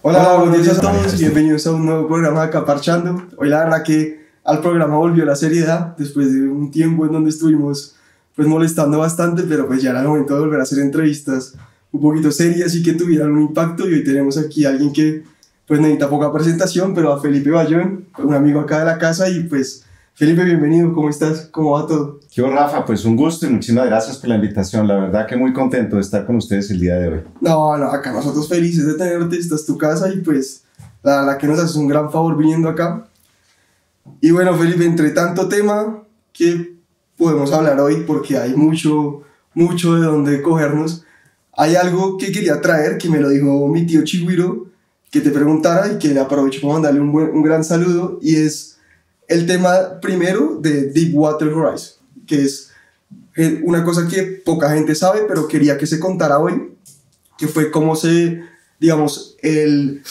Hola, buenos días a todos, bienvenidos a un nuevo programa de Acaparchando. Hoy la verdad que al programa volvió la seriedad después de un tiempo en donde estuvimos pues molestando bastante, pero pues ya era el momento de volver a hacer entrevistas un poquito serias y que tuvieran un impacto. Y hoy tenemos aquí a alguien que pues necesita poca presentación, pero a Felipe Bayón, un amigo acá de la casa y pues Felipe, bienvenido, ¿cómo estás? ¿Cómo va todo? Yo, Rafa, pues un gusto y muchísimas gracias por la invitación. La verdad que muy contento de estar con ustedes el día de hoy. No, no, acá nosotros felices de tenerte, esta es tu casa y pues la verdad que nos haces un gran favor viniendo acá. Y bueno, Felipe, entre tanto tema que podemos hablar hoy, porque hay mucho, mucho de donde cogernos, hay algo que quería traer, que me lo dijo mi tío Chihuiro, que te preguntara y que le aprovecho para mandarle un, buen, un gran saludo, y es el tema primero de Deepwater Horizon, que es eh, una cosa que poca gente sabe, pero quería que se contara hoy, que fue cómo se, digamos, el,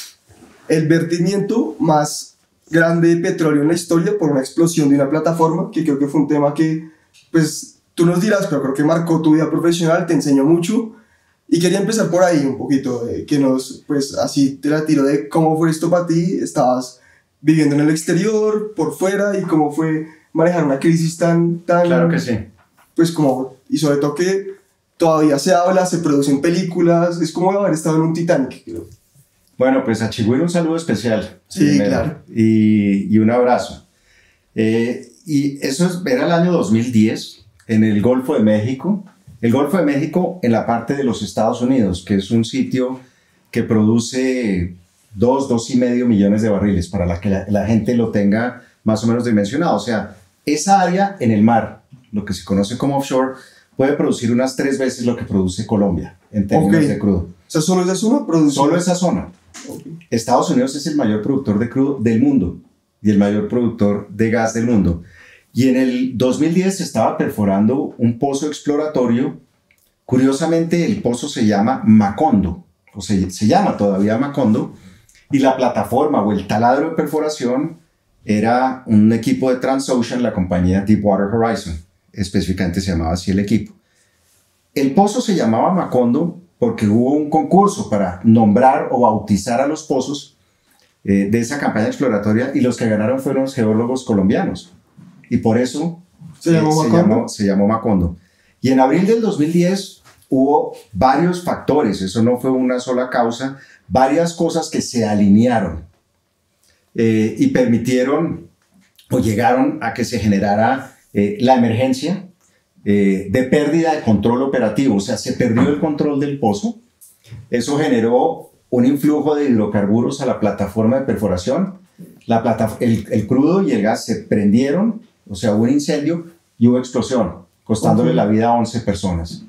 el vertimiento más grande de petróleo en la historia por una explosión de una plataforma, que creo que fue un tema que, pues, tú nos dirás, pero creo que marcó tu vida profesional, te enseñó mucho, y quería empezar por ahí un poquito, eh, que nos, pues así te la tiro de cómo fue esto para ti, estabas viviendo en el exterior, por fuera, y cómo fue manejar una crisis tan, tan... Claro que sí. Pues como, y sobre todo que todavía se habla, se producen películas, es como haber estado en un Titanic, creo. Bueno, pues a Chihuahua un saludo especial. Sí, primero, claro. Y, y un abrazo. Eh, y eso es, era el año 2010 en el Golfo de México. El Golfo de México en la parte de los Estados Unidos, que es un sitio que produce dos, dos y medio millones de barriles para la que la, la gente lo tenga más o menos dimensionado. O sea, esa área en el mar, lo que se conoce como offshore, puede producir unas tres veces lo que produce Colombia en términos Ok. de crudo. O sea, solo esa zona producción. Solo esa zona. Ok. Estados Unidos es el mayor productor de crudo del mundo y el mayor productor de gas del mundo. Y en el 2010 se estaba perforando un pozo exploratorio. Curiosamente, el pozo se llama Macondo, o se, se llama todavía Macondo, y la plataforma o el taladro de perforación era un equipo de Transocean, la compañía Deepwater Horizon. Específicamente se llamaba así el equipo. El pozo se llamaba Macondo porque hubo un concurso para nombrar o bautizar a los pozos eh, de esa campaña exploratoria y los que ganaron fueron los geólogos colombianos. Y por eso Se llamó eh, se llamó Macondo. Y en abril del 2010 hubo varios factores, eso no fue una sola causa, varias cosas que se alinearon eh, y permitieron o llegaron a que se generara eh, la emergencia eh, de pérdida de control operativo, o sea, se perdió el control del pozo. Eso generó un influjo de hidrocarburos a la plataforma de perforación. La plata- el, el crudo y el gas se prendieron, o sea, hubo un incendio y hubo explosión, costándole la vida a 11 personas.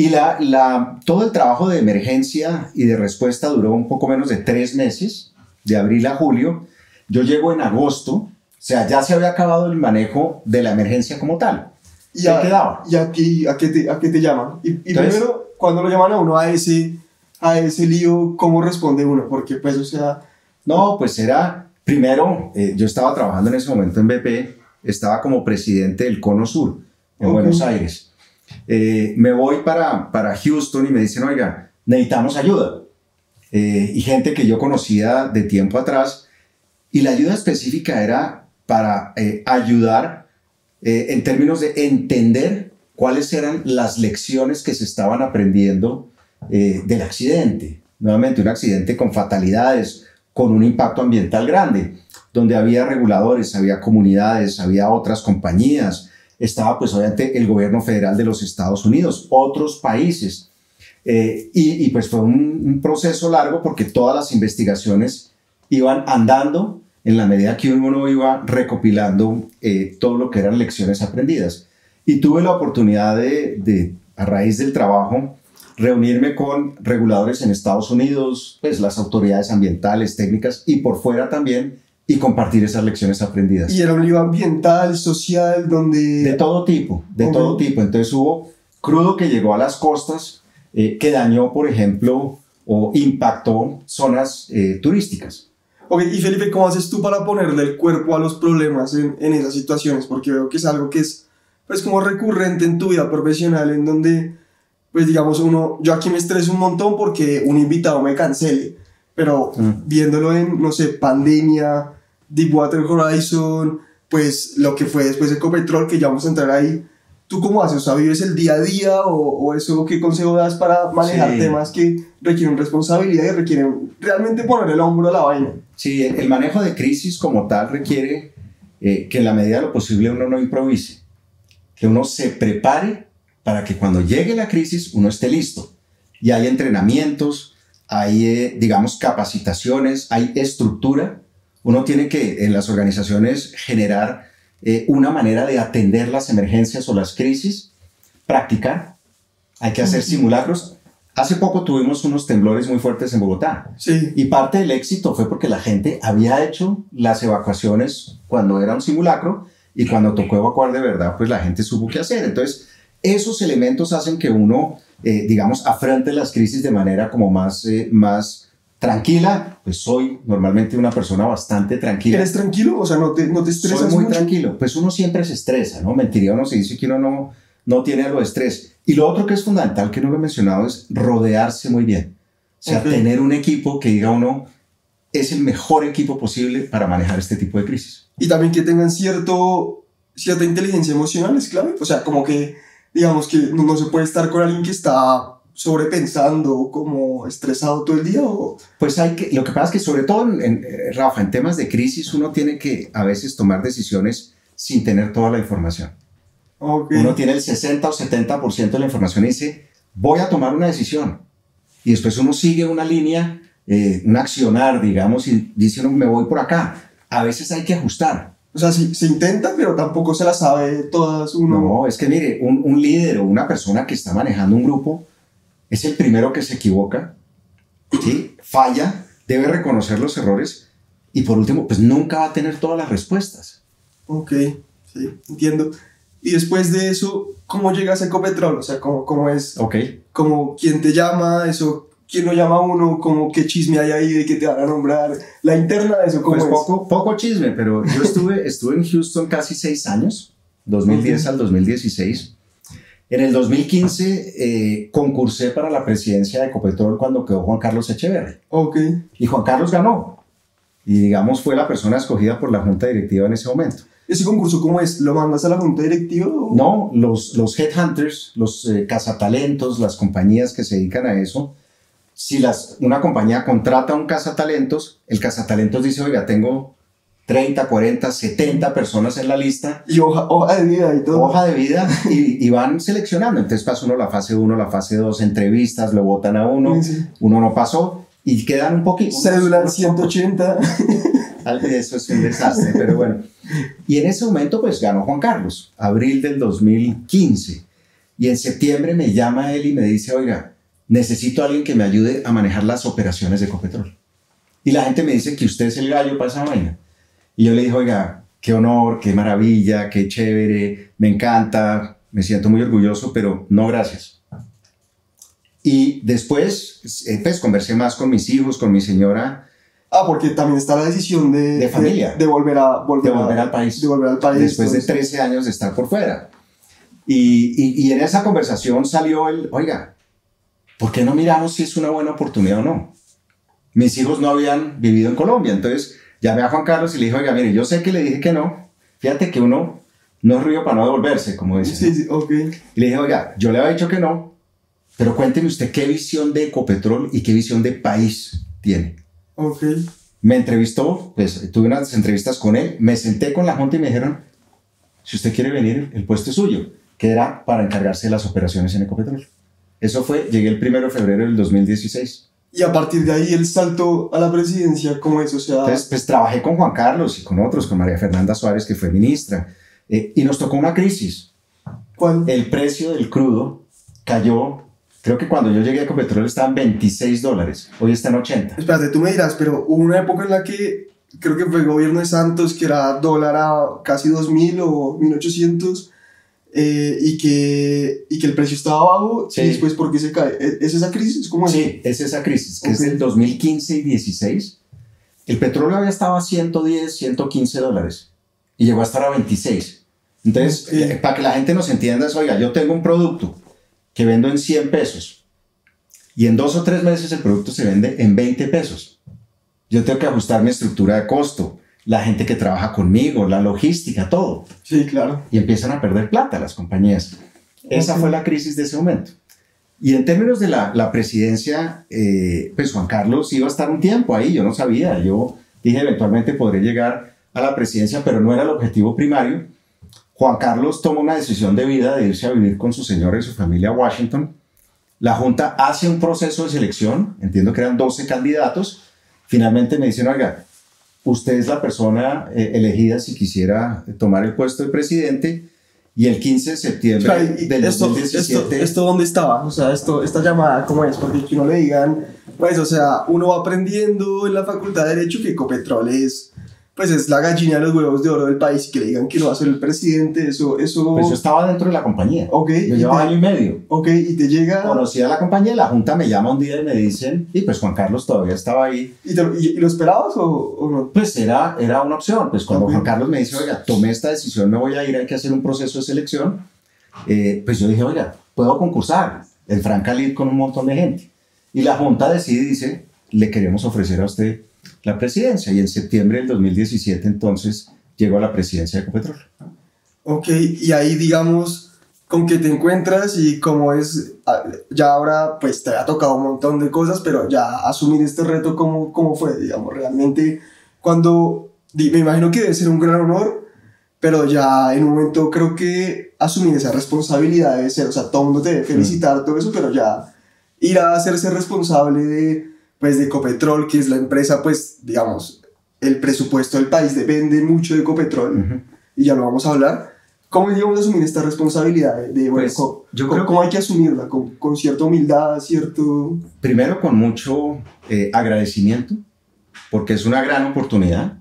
Y la, la, todo el trabajo de emergencia y de respuesta duró un poco menos de tres meses, de abril a julio. Yo llego en agosto, o sea, ya se había acabado el manejo de la emergencia como tal. ¿Y ¿Qué a, quedaba? ¿Y a, qué te, a qué te llaman? Y, y Entonces- primero, cuando lo llaman a uno a ese, a ese lío, ¿cómo responde uno? Porque, pues, o sea, No, pues era, primero, eh, yo estaba trabajando en ese momento en BP, estaba como presidente del Cono Sur, en. Buenos Aires. Eh, me voy para, para Houston y me dicen, oiga, necesitamos ayuda. Eh, y gente que yo conocía de tiempo atrás, y la ayuda específica era para eh, ayudar en términos de entender cuáles eran las lecciones que se estaban aprendiendo del accidente. Nuevamente, un accidente con fatalidades, con un impacto ambiental grande, donde había reguladores, había comunidades, había otras compañías, estaba pues obviamente el gobierno federal de los Estados Unidos, otros países. Eh, y, y, pues fue un, proceso largo porque todas las investigaciones iban andando en la medida que uno iba recopilando eh, todo lo que eran lecciones aprendidas. Y tuve la oportunidad de, de, a raíz del trabajo, reunirme con reguladores en Estados Unidos, pues las autoridades ambientales, técnicas y por fuera también, y compartir esas lecciones aprendidas. Y era un lío ambiental, social, donde... De todo tipo, de Ok. todo tipo. Entonces hubo crudo que llegó a las costas, eh, que dañó, por ejemplo, o impactó zonas eh, turísticas. Ok, y Felipe, ¿cómo haces tú para ponerle el cuerpo a los problemas en, en esas situaciones? Porque veo que es algo que es, pues, como recurrente en tu vida profesional, en donde, pues, digamos, uno, yo aquí me estreso un montón porque un invitado me cancele. pero Mm. viéndolo en, no sé, pandemia, Deepwater Horizon, pues lo que fue después Ecopetrol, que ya vamos a entrar ahí. ¿Tú cómo haces? O sea, ¿vives el día a día o, o eso qué consejo das para manejar Sí. temas que requieren responsabilidad y requieren realmente poner el hombro a la vaina? Sí, el manejo de crisis como tal requiere eh, que en la medida de lo posible uno no improvise, que uno se prepare para que cuando llegue la crisis uno esté listo. Y hay entrenamientos, hay, eh, digamos, capacitaciones, hay estructura. Uno tiene que en las organizaciones generar eh, una manera de atender las emergencias o las crisis, practicar, hay que hacer simulacros. Hace poco tuvimos unos temblores muy fuertes en Bogotá. Sí, Y parte del éxito fue porque la gente había hecho las evacuaciones cuando era un simulacro y cuando tocó evacuar de verdad, pues la gente supo qué hacer. Entonces, esos elementos hacen que uno, eh, digamos, afronte las crisis de manera como más, eh, más tranquila. Pues soy normalmente una persona bastante tranquila. ¿eres tranquilo? O sea, ¿no te, no te estresas Soy muy mucho? tranquilo. Pues uno siempre se estresa, ¿no? Mentiría uno se dice que uno no, no tiene algo de estrés. Y lo otro que es fundamental, que no lo he mencionado, es rodearse muy bien. O sea, Ok. tener un equipo que diga uno, es el mejor equipo posible para manejar este tipo de crisis. Y también que tengan cierto, cierta inteligencia emocional es clave. O sea, como que, digamos que no, no se puede estar con alguien que está sobrepensando, como estresado todo el día. O, Pues hay que, lo que pasa es que sobre todo, en, en, eh, Rafa, en temas de crisis uno tiene que a veces tomar decisiones sin tener toda la información. ok. Uno tiene el 60 o 70% de la información y dice, voy a tomar una decisión. Y después uno sigue una línea, eh, un accionar, digamos, y dice uno, me voy por acá. A veces hay que ajustar. O sea, sí, se intenta, pero tampoco se la sabe todas uno. No, es que mire, un, un líder o una persona que está manejando un grupo es el primero que se equivoca, ¿sí? falla, debe reconocer los errores y por último, pues nunca va a tener todas las respuestas. Ok, sí, entiendo. Y después de eso, ¿cómo llegas a Ecopetrol? O sea, ¿cómo, cómo es? ¿Ok? Como quién te llama, eso, quién lo llama a uno, como qué chisme hay ahí de que te van a nombrar, la interna de eso, ¿cómo Pues es? poco, poco chisme, pero yo estuve, estuve en Houston casi seis años, 2010 Ok. al 2016. En el 2015 eh, concursé para la presidencia de Ecopetrol cuando quedó Juan Carlos Echeverri. Ok, Y Juan Carlos ganó. Y digamos fue la persona escogida por la junta directiva en ese momento. ¿ese concurso cómo es? ¿Lo mandas a la junta directiva? o- No, los, los headhunters, los eh, cazatalentos, las compañías que se dedican a eso, si las, una compañía contrata a un cazatalentos, el cazatalentos dice, oiga, tengo 30, 40, 70 personas en la lista, Y hoja, hoja de vida y todo. hoja de vida, y, y van seleccionando. Entonces pasa uno la fase 1, la fase 2, entrevistas, lo votan a uno, Sí, uno no pasó, y quedan un poquito... Cédula 180. Al- Eso es un desastre, pero bueno. Y en ese momento, pues ganó Juan Carlos, abril del 2015. Y en septiembre me llama él y me dice, oiga, necesito a alguien que me ayude a manejar las operaciones de Ecopetrol. Y la gente me dice que usted es el gallo para esa vaina. Y yo le dije, oiga, qué honor, qué maravilla, qué chévere, me encanta, me siento muy orgulloso, pero no gracias. Y después, eh, pues conversé más con mis hijos, con mi señora, Ah, porque también está la decisión de... De familia. De, de volver a... Volver de volver a- al país. De volver al país. después de entonces. 13 años de estar por fuera. Y, y- y en esa conversación salió el, oiga, ¿por qué no miramos si es una buena oportunidad o no? Mis hijos no habían vivido en Colombia, entonces llamé a Juan Carlos y le dije, oiga, mire, yo sé que le dije que no, fíjate que uno no es río para no devolverse, como dicen. Sí, sí, ok. Y le dije, oiga, yo le había dicho que no, pero cuénteme usted qué visión de Ecopetrol y qué visión de país tiene. Ok. Me entrevistó, pues tuve unas entrevistas con él, me senté con la junta y me dijeron, si usted quiere venir, el puesto es suyo, que era para encargarse de las operaciones en Ecopetrol. Eso fue, llegué el 1 de febrero del 2016. Y a partir de ahí el salto a la presidencia, ¿cómo es? O sea... Entonces, pues trabajé con Juan Carlos y con otros, con María Fernanda Suárez, que fue ministra, eh, y nos tocó una crisis. ¿Cuál? El precio del crudo cayó, creo que cuando yo llegué a Ecopetrol estaban 26 dólares, hoy está en 80. Espérate, tú me dirás, pero hubo una época en la que creo que fue el gobierno de Santos, que era dólar a casi 2000 o 1800, eh, y, que, y que el precio estaba bajo, Sí. y después, ¿por qué se cae? ¿Es es esa crisis? ¿Cómo es? Sí, es esa crisis, que es Ok. del 2015 y 16. El petróleo había estado a 110, 115 dólares y llegó a estar a 26. Entonces, Ok. eh, para que la gente nos entienda, es, oiga, yo tengo un producto que vendo en 100 pesos y en dos o tres meses el producto se vende en 20 pesos. yo tengo que ajustar mi estructura de costo, la gente que trabaja conmigo, la logística, todo. Sí, claro. Y empiezan a perder plata las compañías. Esa fue la crisis de ese momento. Y en términos de la, la presidencia, eh, pues Juan Carlos iba a estar un tiempo ahí, yo no sabía, yo dije eventualmente podré llegar a la presidencia, pero no era el objetivo primario. Juan Carlos toma una decisión de vida de irse a vivir con su señora y su familia a Washington. La Junta hace un proceso de selección, entiendo que eran 12 candidatos. Finalmente me dicen, oiga, usted es la persona eh, elegida si quisiera tomar el puesto de presidente y el 15 de septiembre del esto, 2017... Esto, dónde estaba? O sea, esto, esta llamada, ¿cómo es? Porque que no le digan, pues, o sea, uno va aprendiendo en la Facultad de Derecho que Ecopetrol es pues es la gallina de los huevos de oro del país y que le digan que no va a ser el presidente, eso... Eso, pues yo estaba dentro de la compañía. Ok. Yo llevaba año y medio. Ok, y te llega... Conocía la compañía, la junta me llama un día y me dicen, y pues Juan Carlos todavía estaba ahí. ¿Y, lo esperabas o, no? Pues era, era una opción, pues cuando Juan Carlos me dice, oiga, tomé esta decisión, me voy a ir, hay que hacer un proceso de selección, eh, pues yo dije, oiga, puedo concursar en Franca con un montón de gente. Y la junta decide y dice, le queremos ofrecer a usted la presidencia y en septiembre del 2017 entonces llegó a la presidencia de Ecopetrol. Ok, y ahí digamos con qué te encuentras y cómo es, ah, ya ahora pues te ha tocado un montón de cosas, pero ya asumir este reto, ¿cómo, cómo fue? Digamos, realmente cuando, me imagino que debe ser un gran honor, pero ya en un momento creo que asumir esa responsabilidad debe ser, o sea, todo el mundo te debe felicitar, todo eso, pero ya ir a hacerse responsable de pues de Ecopetrol, que es la empresa, pues digamos, el presupuesto del país depende mucho de Ecopetrol, y ya lo vamos a hablar. ¿Cómo digamos asumir esta responsabilidad? De, bueno, pues, yo creo ¿Cómo hay que asumirla? ¿Con, con, cierta humildad, cierto...? Primero con mucho eh, agradecimiento, porque es una gran oportunidad.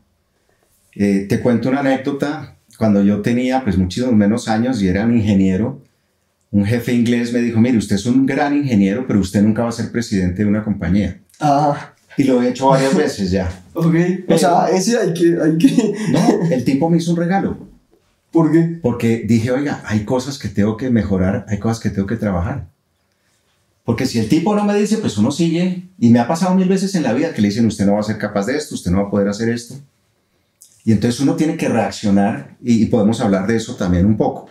Eh, te cuento una anécdota. Cuando yo tenía pues muchísimos menos años y era un ingeniero, un jefe inglés me dijo, mire, usted es un gran ingeniero, pero usted nunca va a ser presidente de una compañía. Ah. Y lo he hecho varias veces ya. Ok. o sea, ese hay que, hay que... No, el tipo me hizo un regalo. ¿Por qué? Porque dije, oiga, hay cosas que tengo que mejorar, hay cosas que tengo que trabajar. Porque si el tipo no me dice, pues uno sigue. Y me ha pasado mil veces en la vida que le dicen, usted no va a ser capaz de esto, usted no va a poder hacer esto. Y entonces uno tiene que reaccionar y, podemos hablar de eso también un poco.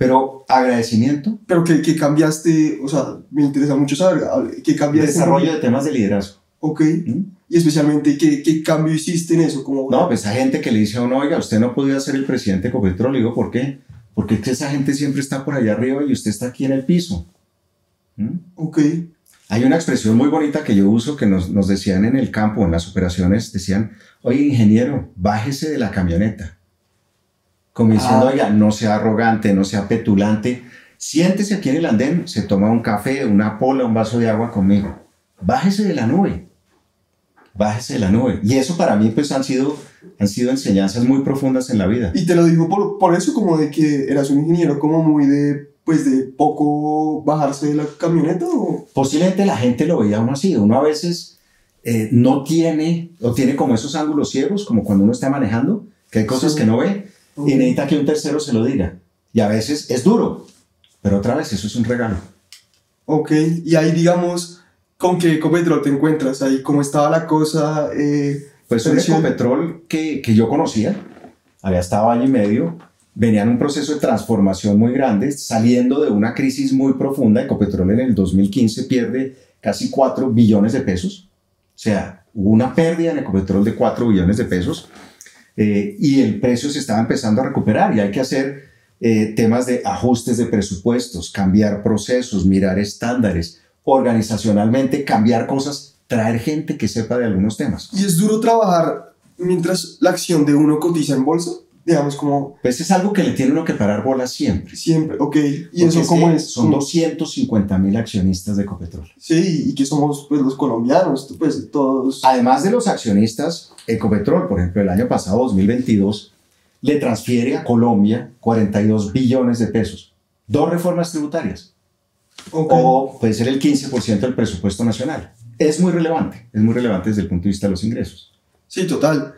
Pero agradecimiento. Pero que, que cambiaste, o sea, me interesa mucho saber, ¿qué cambiaste? Desarrollo de temas de liderazgo. Ok. ¿Mm? Y especialmente, ¿qué, ¿qué, cambio hiciste en eso? Como, no, pues a gente que le dice a uno, oiga, usted no podía ser el presidente de Ecopetrol. digo, ¿por qué? Porque es que esa gente siempre está por allá arriba y usted está aquí en el piso. ¿Mm? Ok. Hay una expresión muy bonita que yo uso que nos, nos decían en el campo, en las operaciones, decían, oye, ingeniero, bájese de la camioneta como diciendo, ah. oiga, no sea arrogante, no sea petulante, siéntese aquí en el andén, se toma un café, una pola, un vaso de agua conmigo. Bájese de la nube. Bájese de la nube. Y eso para mí pues han sido, han sido enseñanzas muy profundas en la vida. Y te lo digo por, por eso como de que eras un ingeniero como muy de pues de poco bajarse de la camioneta o... Posiblemente la gente lo veía uno así. Uno a veces eh, no tiene o tiene como esos ángulos ciegos, como cuando uno está manejando, que hay cosas que no ve y necesita que un tercero se lo diga. Y a veces es duro, pero otra vez eso es un regalo. Ok, y ahí digamos, ¿con qué Ecopetrol te encuentras? Ahí, ¿cómo estaba la cosa? Eh, pues un Ecopetrol que, que yo conocía, había estado año y medio, venía en un proceso de transformación muy grande, saliendo de una crisis muy profunda. Ecopetrol en el 2015 pierde casi 4 billones de pesos. O sea, hubo una pérdida en Ecopetrol de 4 billones de pesos eh, y el precio se estaba empezando a recuperar y hay que hacer eh, temas de ajustes de presupuestos, cambiar procesos, mirar estándares, organizacionalmente cambiar cosas, traer gente que sepa de algunos temas. ¿Y es duro trabajar mientras la acción de uno cotiza en bolsa? Digamos, como... Pues es algo que le tiene uno que parar bola siempre. Siempre, ok. ¿Y eso cómo es? Son 250 mil accionistas de Ecopetrol. Sí, y que somos pues, los colombianos, pues todos... Además de los accionistas, Ecopetrol, por ejemplo, el año pasado, 2022, le transfiere a Colombia 42 billones de pesos. Dos reformas tributarias. O puede ser el 15% del presupuesto nacional. Es muy relevante, es muy relevante desde el punto de vista de los ingresos. Sí, total.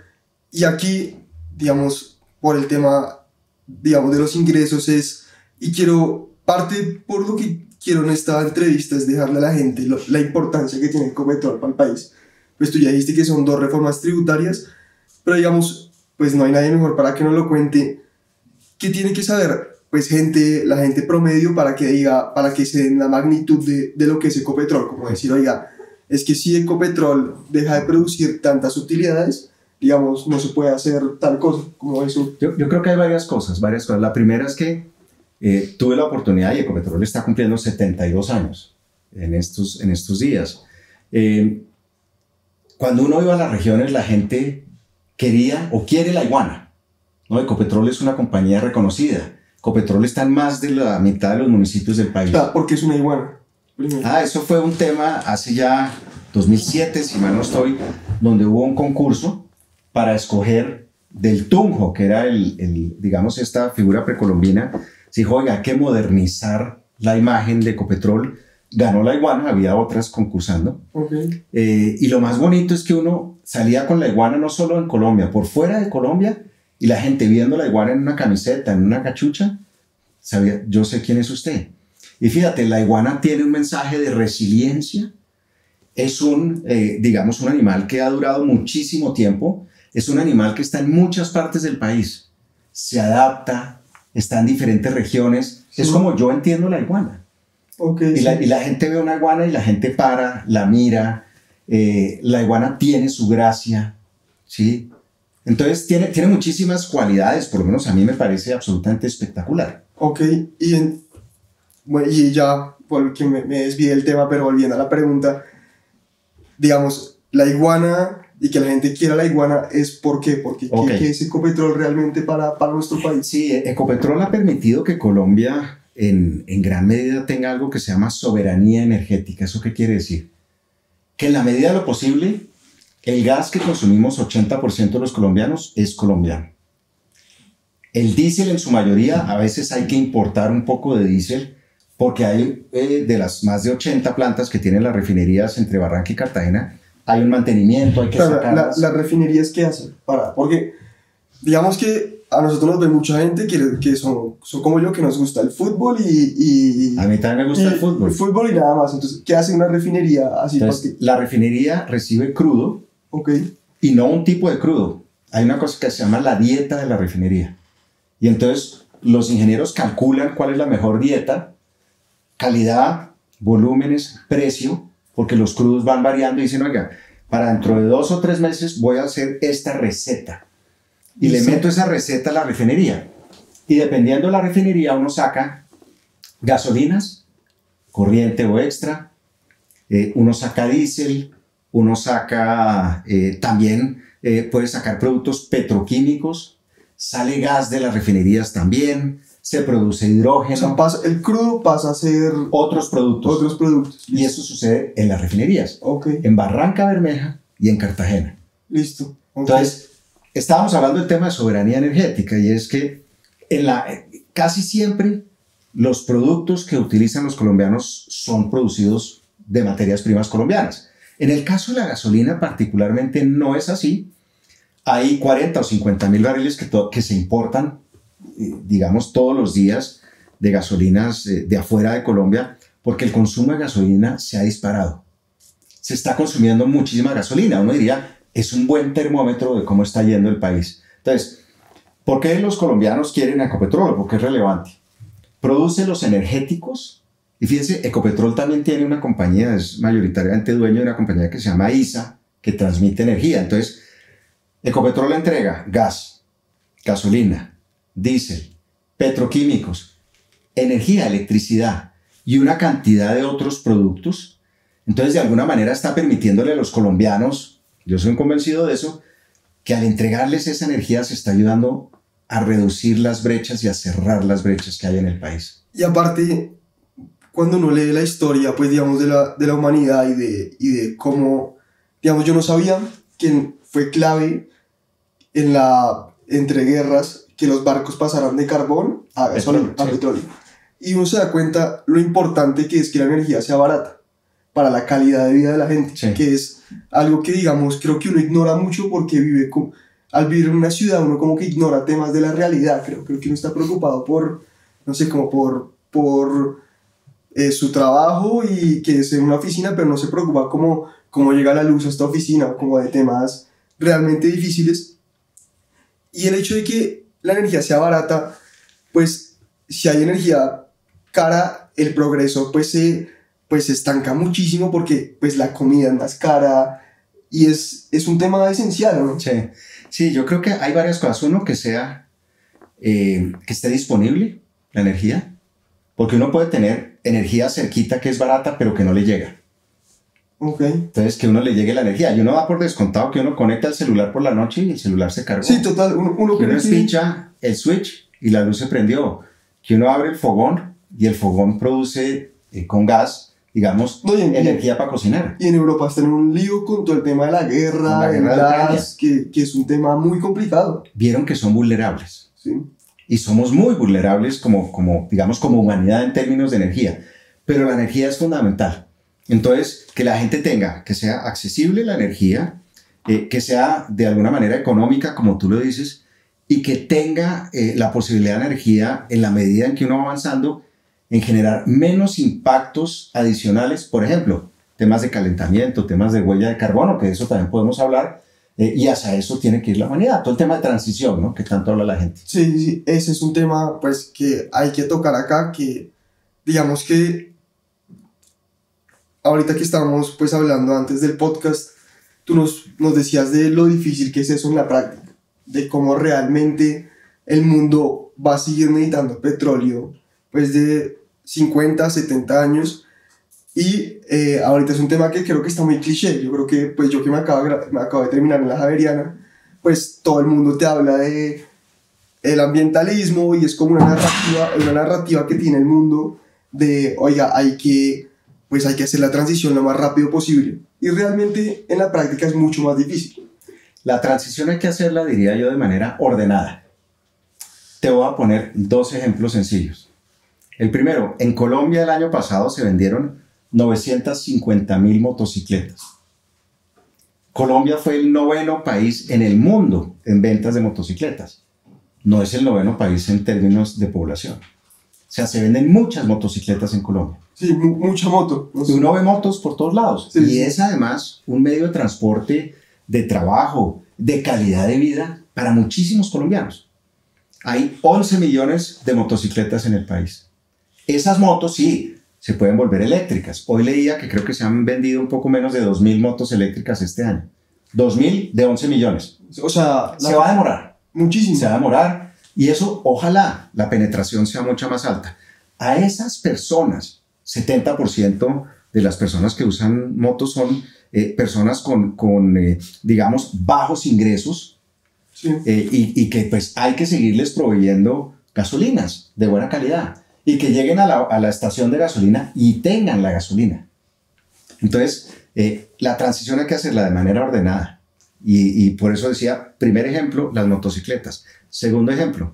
Y aquí, digamos, por el tema, digamos, de los ingresos es, y quiero, parte por lo que quiero en esta entrevista es dejarle a la gente la importancia que tiene el Ecopetrol para el país. pues tú ya dijiste que son dos reformas tributarias, pero digamos, pues no hay nadie mejor para que nos lo cuente. ¿Qué tiene que saber pues gente, la gente promedio para que diga, para que se den la magnitud de, de lo que es Ecopetrol? Como decir, oiga, es que si Ecopetrol deja de producir tantas utilidades, digamos, no se puede hacer tal cosa como eso. Yo, yo creo que hay varias cosas, varias cosas. La primera es que eh, tuve la oportunidad y Ecopetrol está cumpliendo 72 años en estos, en estos días. Eh, cuando uno iba a las regiones, la gente quería o quiere la iguana. ¿no? Ecopetrol es una compañía reconocida. Ecopetrol está en más de la mitad de los municipios del país. Ah, porque es una iguana. Ah, eso fue un tema hace ya 2007, si mal no estoy, donde hubo un concurso para escoger del Tunjo, que era el, el digamos, esta figura precolombina, se dijo, oiga, hay que modernizar la imagen de Ecopetrol. Ganó la iguana, había otras concursando. Okay. Eh, y lo más bonito es que uno salía con la iguana no solo en Colombia, por fuera de Colombia, y la gente viendo la iguana en una camiseta, en una cachucha, sabía, yo sé quién es usted. Y fíjate, la iguana tiene un mensaje de resiliencia. Es un, eh, digamos, un animal que ha durado muchísimo tiempo. Es un animal que está en muchas partes del país. Se adapta, está en diferentes regiones. Es como yo entiendo la iguana. Okay, y, la, y, la, gente ve una iguana y la gente para, la mira. Eh, la iguana tiene su gracia, ¿sí? Entonces tiene, tiene muchísimas cualidades, por lo menos a mí me parece absolutamente espectacular. Ok, y, en, bueno, y ya, porque me, me desvié del tema, pero volviendo a la pregunta, digamos, la iguana y que la gente quiera la iguana es por qué, porque Ok. ¿qué, qué es Ecopetrol realmente para, para nuestro país? Sí, Ecopetrol ha permitido que Colombia en, en gran medida tenga algo que se llama soberanía energética. ¿Eso qué quiere decir? Que en la medida de lo posible, el gas que consumimos 80% de los colombianos es colombiano. El diésel en su mayoría, a veces hay que importar un poco de diésel porque hay eh, de las más de 80 plantas que tienen las refinerías entre Barranca y Cartagena, hay un mantenimiento, hay que Claro, la, sacarlas. las refinerías que hacen para, porque digamos que a nosotros nos ve mucha gente que, que son, son como yo, que nos gusta el fútbol y... y A mí también me gusta el y- fútbol. Fútbol y nada más. Entonces, ¿qué hace una refinería así? Entonces, la refinería recibe crudo ok, y no un tipo de crudo. Hay una cosa que se llama la dieta de la refinería. Y entonces los ingenieros calculan cuál es la mejor dieta, calidad, volúmenes, precio, porque los crudos van variando y dicen, oiga, para dentro de dos o tres meses voy a hacer esta receta. Y le meto esa receta a la refinería. Y dependiendo de la refinería, uno saca gasolinas, corriente o extra, eh, uno saca diésel, uno saca eh, también, eh, puede sacar productos petroquímicos, sale gas de las refinerías también, se produce o hidrógeno, sea, pasa, el crudo pasa a ser otros productos. otros productos. Y eso sucede en las refinerías, en Barranca Bermeja y en Cartagena. listo. Entonces, estábamos hablando del tema de soberanía energética y es que en la, casi siempre los productos que utilizan los colombianos son producidos de materias primas colombianas. En el caso de la gasolina particularmente no es así. Hay 40 o 50 mil barriles que, se importan, digamos, todos los días de gasolinas eh, de afuera de Colombia porque el consumo de gasolina se ha disparado. Se está consumiendo muchísima gasolina. Uno diría, es un buen termómetro de cómo está yendo el país. Entonces, ¿por qué los colombianos quieren Ecopetrol? Porque es relevante. Produce los energéticos. Y fíjense, Ecopetrol también tiene una compañía, es mayoritariamente dueño de una compañía que se llama ISA, que transmite energía. Entonces, Ecopetrol entrega gas, gasolina, diésel, petroquímicos, energía, electricidad y una cantidad de otros productos. Entonces, de alguna manera está permitiéndole a los colombianos, yo soy convencido de eso, que al entregarles esa energía se está ayudando a reducir las brechas y a cerrar las brechas que hay en el país. Y aparte, cuando uno lee la historia, pues digamos, de la, de la humanidad y de, y de cómo, digamos, yo no sabía que fue clave en la, entre guerras, que los barcos pasaran de carbón a gasolina, Petróleo, a petróleo. Y uno se da cuenta lo importante que es que la energía sea barata para la calidad de vida de la gente, Sí. que es algo que, digamos, creo que uno ignora mucho porque vive con, al vivir en una ciudad uno como que ignora temas de la realidad, creo, creo que uno está preocupado por, no sé, como por, por eh, su trabajo y que es en una oficina, pero no se preocupa cómo, cómo llega la luz a esta oficina, como de temas realmente difíciles. Y el hecho de que la energía sea barata, pues si hay energía cara, el progreso pues se, pues estanca muchísimo porque pues la comida es más cara y es, es un tema esencial, ¿no? Sí. sí, yo creo que hay varias cosas. Uno, que sea, eh, que esté disponible la energía, porque uno puede tener energía cerquita que es barata, pero que no le llega. Ok. Entonces, que uno le llegue la energía. Y uno da por descontado que uno conecta el celular por la noche y el celular se cargó. Sí, total. Uno, uno que uno pincha el switch y la luz se prendió. Que uno abre el fogón y el fogón produce eh, con gas, digamos, No, y en- energía para cocinar. Y en Europa están en un lío con todo el tema de la guerra, la el guerra Ucrania. gas, que, que es un tema muy complicado. Vieron que son vulnerables. ¿sí? y somos muy vulnerables como, como, digamos, como humanidad en términos de energía. Pero la energía es fundamental. Entonces, que la gente tenga, que sea accesible la energía, eh, que sea de alguna manera económica, como tú lo dices, y que tenga eh, la posibilidad de energía en la medida en que uno va avanzando en generar menos impactos adicionales, por ejemplo, temas de calentamiento, temas de huella de carbono, que de eso también podemos hablar, eh, y hacia eso tiene que ir la humanidad. Todo el tema de transición, ¿no? Que tanto habla la gente. Sí, sí, ese es un tema pues que hay que tocar acá, que digamos que ahorita que estábamos pues hablando antes del podcast, tú nos, nos decías de lo difícil que es eso en la práctica, de cómo realmente el mundo va a seguir necesitando petróleo pues de 50, 70 años. Y eh, ahorita es un tema que creo que está muy cliché, yo creo que pues yo que me acabo, me acabo de terminar en la Javeriana, pues todo el mundo te habla de el ambientalismo y es como una narrativa, una narrativa que tiene el mundo de, oiga, hay que, pues hay que hacer la transición lo más rápido posible. Y realmente en la práctica es mucho más difícil. La transición hay que hacerla, diría yo, de manera ordenada. Te voy a poner dos ejemplos sencillos. El primero, en Colombia el año pasado se vendieron 950 mil motocicletas. Colombia fue el noveno país en el mundo en ventas de motocicletas. No es el noveno país en términos de población. O sea, se venden muchas motocicletas en Colombia. Sí, mu- mucha moto. no sé. Y uno ve motos por todos lados. Sí, y sí. es además un medio de transporte de trabajo, de calidad de vida para muchísimos colombianos. Hay 11 millones de motocicletas en el país. Esas motos sí se pueden volver eléctricas. Hoy leía que creo que se han vendido un poco menos de 2.000 motos eléctricas este año. 2.000 de 11 millones. O sea, Se va a demorar muchísimo. se va a demorar y eso ojalá la penetración sea mucho más alta. A esas personas, 70% de las personas que usan motos son eh, personas con, con, eh, digamos, bajos ingresos Sí. eh, y, y que pues hay que seguirles proveyendo gasolinas de buena calidad y que lleguen a la, a la estación de gasolina y tengan la gasolina. Entonces, la transición hay que hacerla de manera ordenada. Y, y por eso decía, primer ejemplo, las motocicletas. Segundo ejemplo,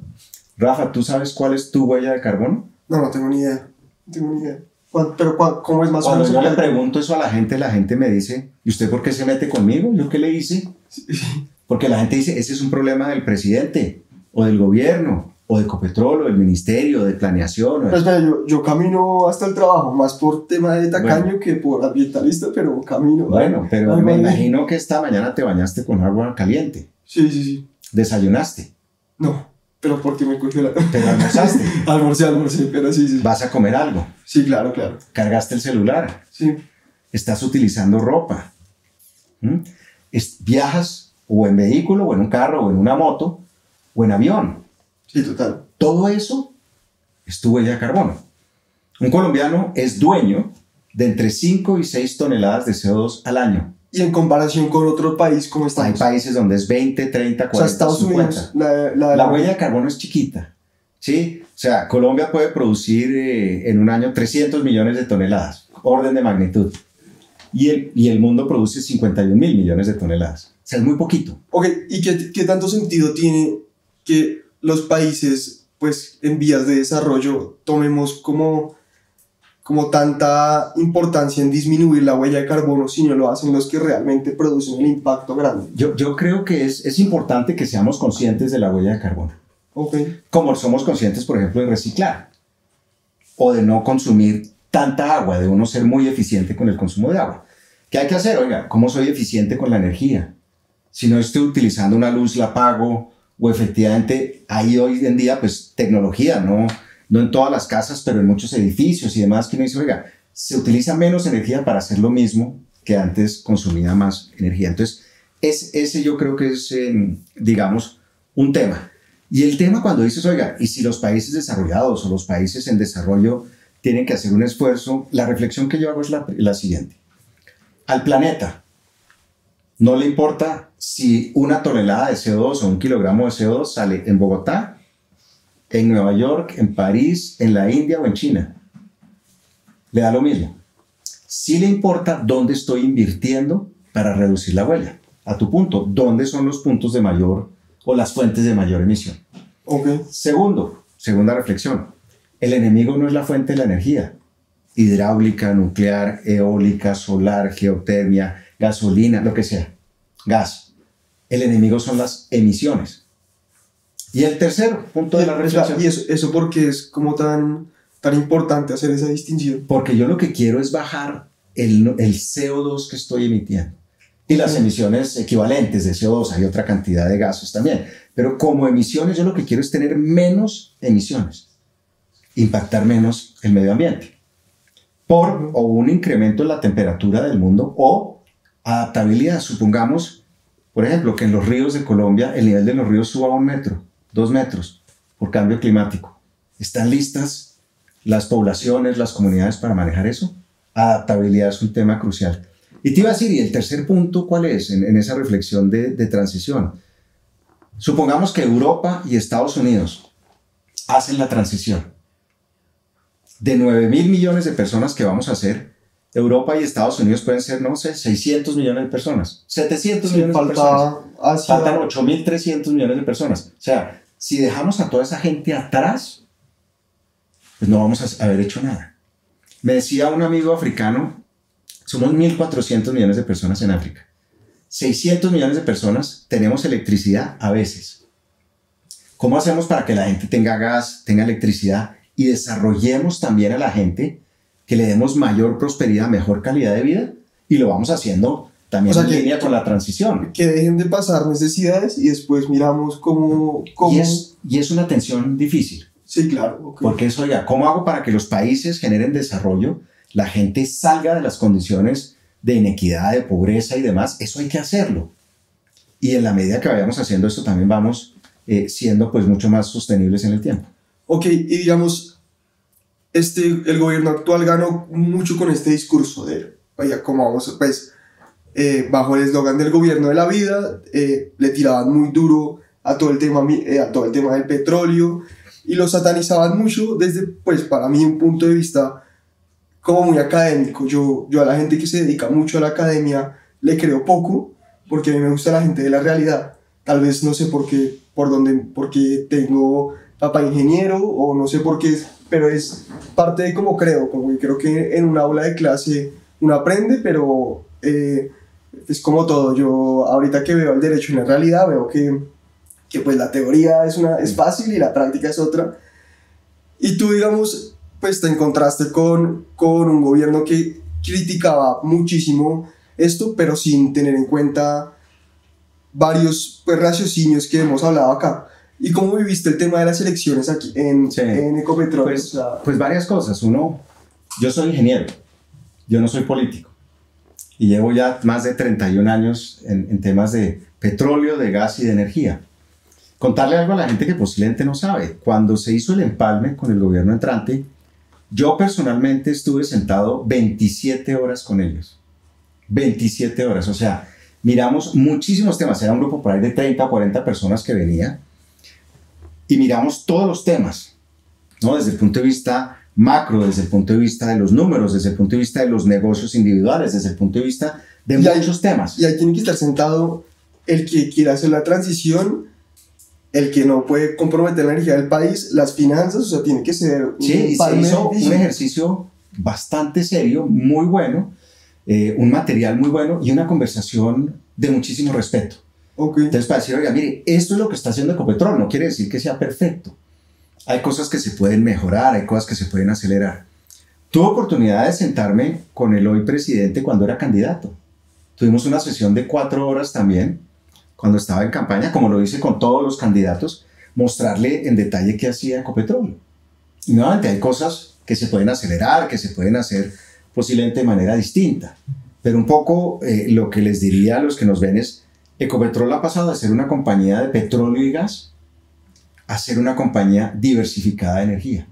Rafa, ¿tú sabes cuál es tu huella de carbono? No, no tengo ni idea. No tengo ni idea. ¿Cuán- Pero ¿cómo es más o Cuando menos? yo le pregunto eso a la gente, la gente me dice, ¿y usted por qué se mete conmigo? ¿Yo qué le hice? Porque la gente dice, ese es un problema del presidente, o del gobierno, o de Copetrol, o del ministerio, de planeación. o de- Pero espera, yo, yo camino hasta el trabajo, más por tema de tacaño Bueno. que por ambientalista, pero camino. Bueno, pero Ay, me vale. imagino que esta mañana te bañaste con agua caliente, Sí, sí, sí. desayunaste, No, pero porque me cogió la... pero almorzaste, almorcé, almorcé, pero sí, sí. vas a comer algo, Sí, claro, claro. cargaste el celular, Sí. estás utilizando ropa, ¿m? Es- viajas o en vehículo, o en un carro, o en una moto, o en avión. Sí, total. Todo eso es tu huella de carbono. Un colombiano es dueño de entre 5 y 6 toneladas de CO2 al año. Y en comparación con otro país, ¿cómo Hay estamos? países donde es 20, 30, o 40, sea, Estados 50. Unidos, la, la, La huella de carbono es chiquita. ¿sí? O sea, Colombia puede producir eh, en un año 300 millones de toneladas, orden de magnitud. Y el, y el mundo produce 51 mil millones de toneladas. O sea, es muy poquito. Ok, ¿y qué, qué tanto sentido tiene que los países, pues, en vías de desarrollo, tomemos como, como tanta importancia en disminuir la huella de carbono si no lo hacen los que realmente producen el impacto grande? Yo, yo creo que es, es importante que seamos conscientes de la huella de carbono. Ok, Como somos conscientes, por ejemplo, de reciclar o de no consumir tanta agua, de uno ser muy eficiente con el consumo de agua. ¿Qué hay que hacer? Oiga, ¿cómo soy eficiente con la energía? Si no estoy utilizando una luz, la apago, o efectivamente hay hoy en día pues tecnología, no, no en todas las casas, pero en muchos edificios y demás, que uno dice, oiga, se utiliza menos energía para hacer lo mismo que antes consumía más energía. Entonces, es, ese yo creo que es, digamos, un tema. Y el tema cuando dices, oiga, y si los países desarrollados o los países en desarrollo tienen que hacer un esfuerzo, la reflexión que yo hago es la, la siguiente. Al planeta no le importa si una tonelada de CO2 o un kilogramo de CO2 sale en Bogotá, en Nueva York, en París, en la India o en China. Le da lo mismo. Sí le importa dónde estoy invirtiendo para reducir la huella. A tu punto, ¿dónde son los puntos de mayor o las fuentes de mayor emisión? Ok. Segundo, segunda reflexión. El enemigo no es la fuente de la energía. Hidráulica, nuclear, eólica, solar, geotermia, gasolina, lo que sea. Gas. El enemigo son las emisiones. Y el tercer punto de la reflexión. ¿Y eso, eso por qué es como tan, tan importante hacer esa distinción? Porque yo lo que quiero es bajar el, el CO2 que estoy emitiendo. Y las emisiones equivalentes de CO2, hay otra cantidad de gases también. Pero como emisiones, yo lo que quiero es tener menos emisiones, impactar menos el medio ambiente. Por o un incremento en la temperatura del mundo o adaptabilidad. Supongamos, por ejemplo, que en los ríos de Colombia el nivel de los ríos suba un metro, dos metros, por cambio climático. ¿Están listas las poblaciones, las comunidades para manejar eso? Adaptabilidad es un tema crucial. Y te iba a decir, y el tercer punto, ¿cuál es en, esa reflexión de, de transición? Supongamos que Europa y Estados Unidos hacen la transición. De 9 mil millones de personas que vamos a hacer, Europa y Estados Unidos pueden ser, no sé, 600 millones de personas, 700 Sí, millones de personas. hacia... Faltan 8.300 millones de personas. O sea, si dejamos a toda esa gente atrás, pues no vamos a haber hecho nada. Me decía un amigo africano, somos 1.400 millones de personas en África. 600 millones de personas tenemos electricidad a veces. ¿Cómo hacemos para que la gente tenga gas, tenga electricidad y desarrollemos también a la gente que le demos mayor prosperidad, mejor calidad de vida? Y lo vamos haciendo también O sea en que- línea con la transición. Que dejen de pasar necesidades y después miramos cómo... cómo... Y es, y es una tensión difícil. Sí, claro. Porque eso ya, ¿cómo hago para que los países generen desarrollo? La gente salga de las condiciones de inequidad, de pobreza y demás. Eso hay que hacerlo. Y en la medida que vayamos haciendo esto, también vamos eh, siendo pues mucho más sostenibles en el tiempo. Ok, y digamos, este, el gobierno actual ganó mucho con este discurso de, vaya, como vamos, pues, eh, bajo el eslogan del gobierno de la vida, eh, le tiraban muy duro a todo, el tema, eh, a todo el tema del petróleo y lo satanizaban mucho desde, pues, para mí, un punto de vista como muy académico. Yo, yo a la gente que se dedica mucho a la academia le creo poco, porque a mí me gusta la gente de la realidad. Tal vez no sé por qué, por dónde, porque tengo papá ingeniero o no sé por qué, pero es parte de cómo creo, como creo que en un aula de clase uno aprende, pero eh, es como todo. Yo ahorita que veo el derecho en la realidad veo que, que pues la teoría es, una, es fácil y la práctica es otra. Y tú, digamos, pues te encontraste con, con un gobierno que criticaba muchísimo esto, pero sin tener en cuenta varios pues, raciocinios que hemos hablado acá. ¿Y cómo viviste el tema de las elecciones aquí en, Sí. en Ecopetrol? Pues, O sea, pues varias cosas. Uno, yo soy ingeniero, yo no soy político. Y llevo ya más de 31 años en, en temas de petróleo, de gas y de energía. Contarle algo a la gente que posiblemente no sabe. Cuando se hizo el empalme con el gobierno entrante, yo personalmente estuve sentado 27 horas con ellos. 27 horas. O sea, miramos muchísimos temas. Era un grupo por ahí de 30 o 40 personas que venía. Y miramos todos los temas. ¿no? Desde el punto de vista macro, desde el punto de vista de los números, desde el punto de vista de los negocios individuales, desde el punto de vista de Y hay- muchos temas. y ahí tiene que estar sentado el que quiera hacer la transición, el que no puede comprometer la energía del país, las finanzas, o sea, tiene que ser un Sí, y se hizo un ejercicio bastante serio, muy bueno, eh, un material muy bueno y una conversación de muchísimo respeto. Ok. Entonces, para decir, oiga, mire, esto es lo que está haciendo Ecopetrol, no quiere decir que sea perfecto. Hay cosas que se pueden mejorar, hay cosas que se pueden acelerar. Tuve oportunidad de sentarme con el hoy presidente cuando era candidato. Tuvimos una sesión de cuatro horas también, cuando estaba en campaña, como lo hice con todos los candidatos, mostrarle en detalle qué hacía Ecopetrol. Y nuevamente hay cosas que se pueden acelerar, que se pueden hacer posiblemente de manera distinta. Pero un poco eh, lo que les diría a los que nos ven es, Ecopetrol ha pasado de ser una compañía de petróleo y gas a ser una compañía diversificada de energía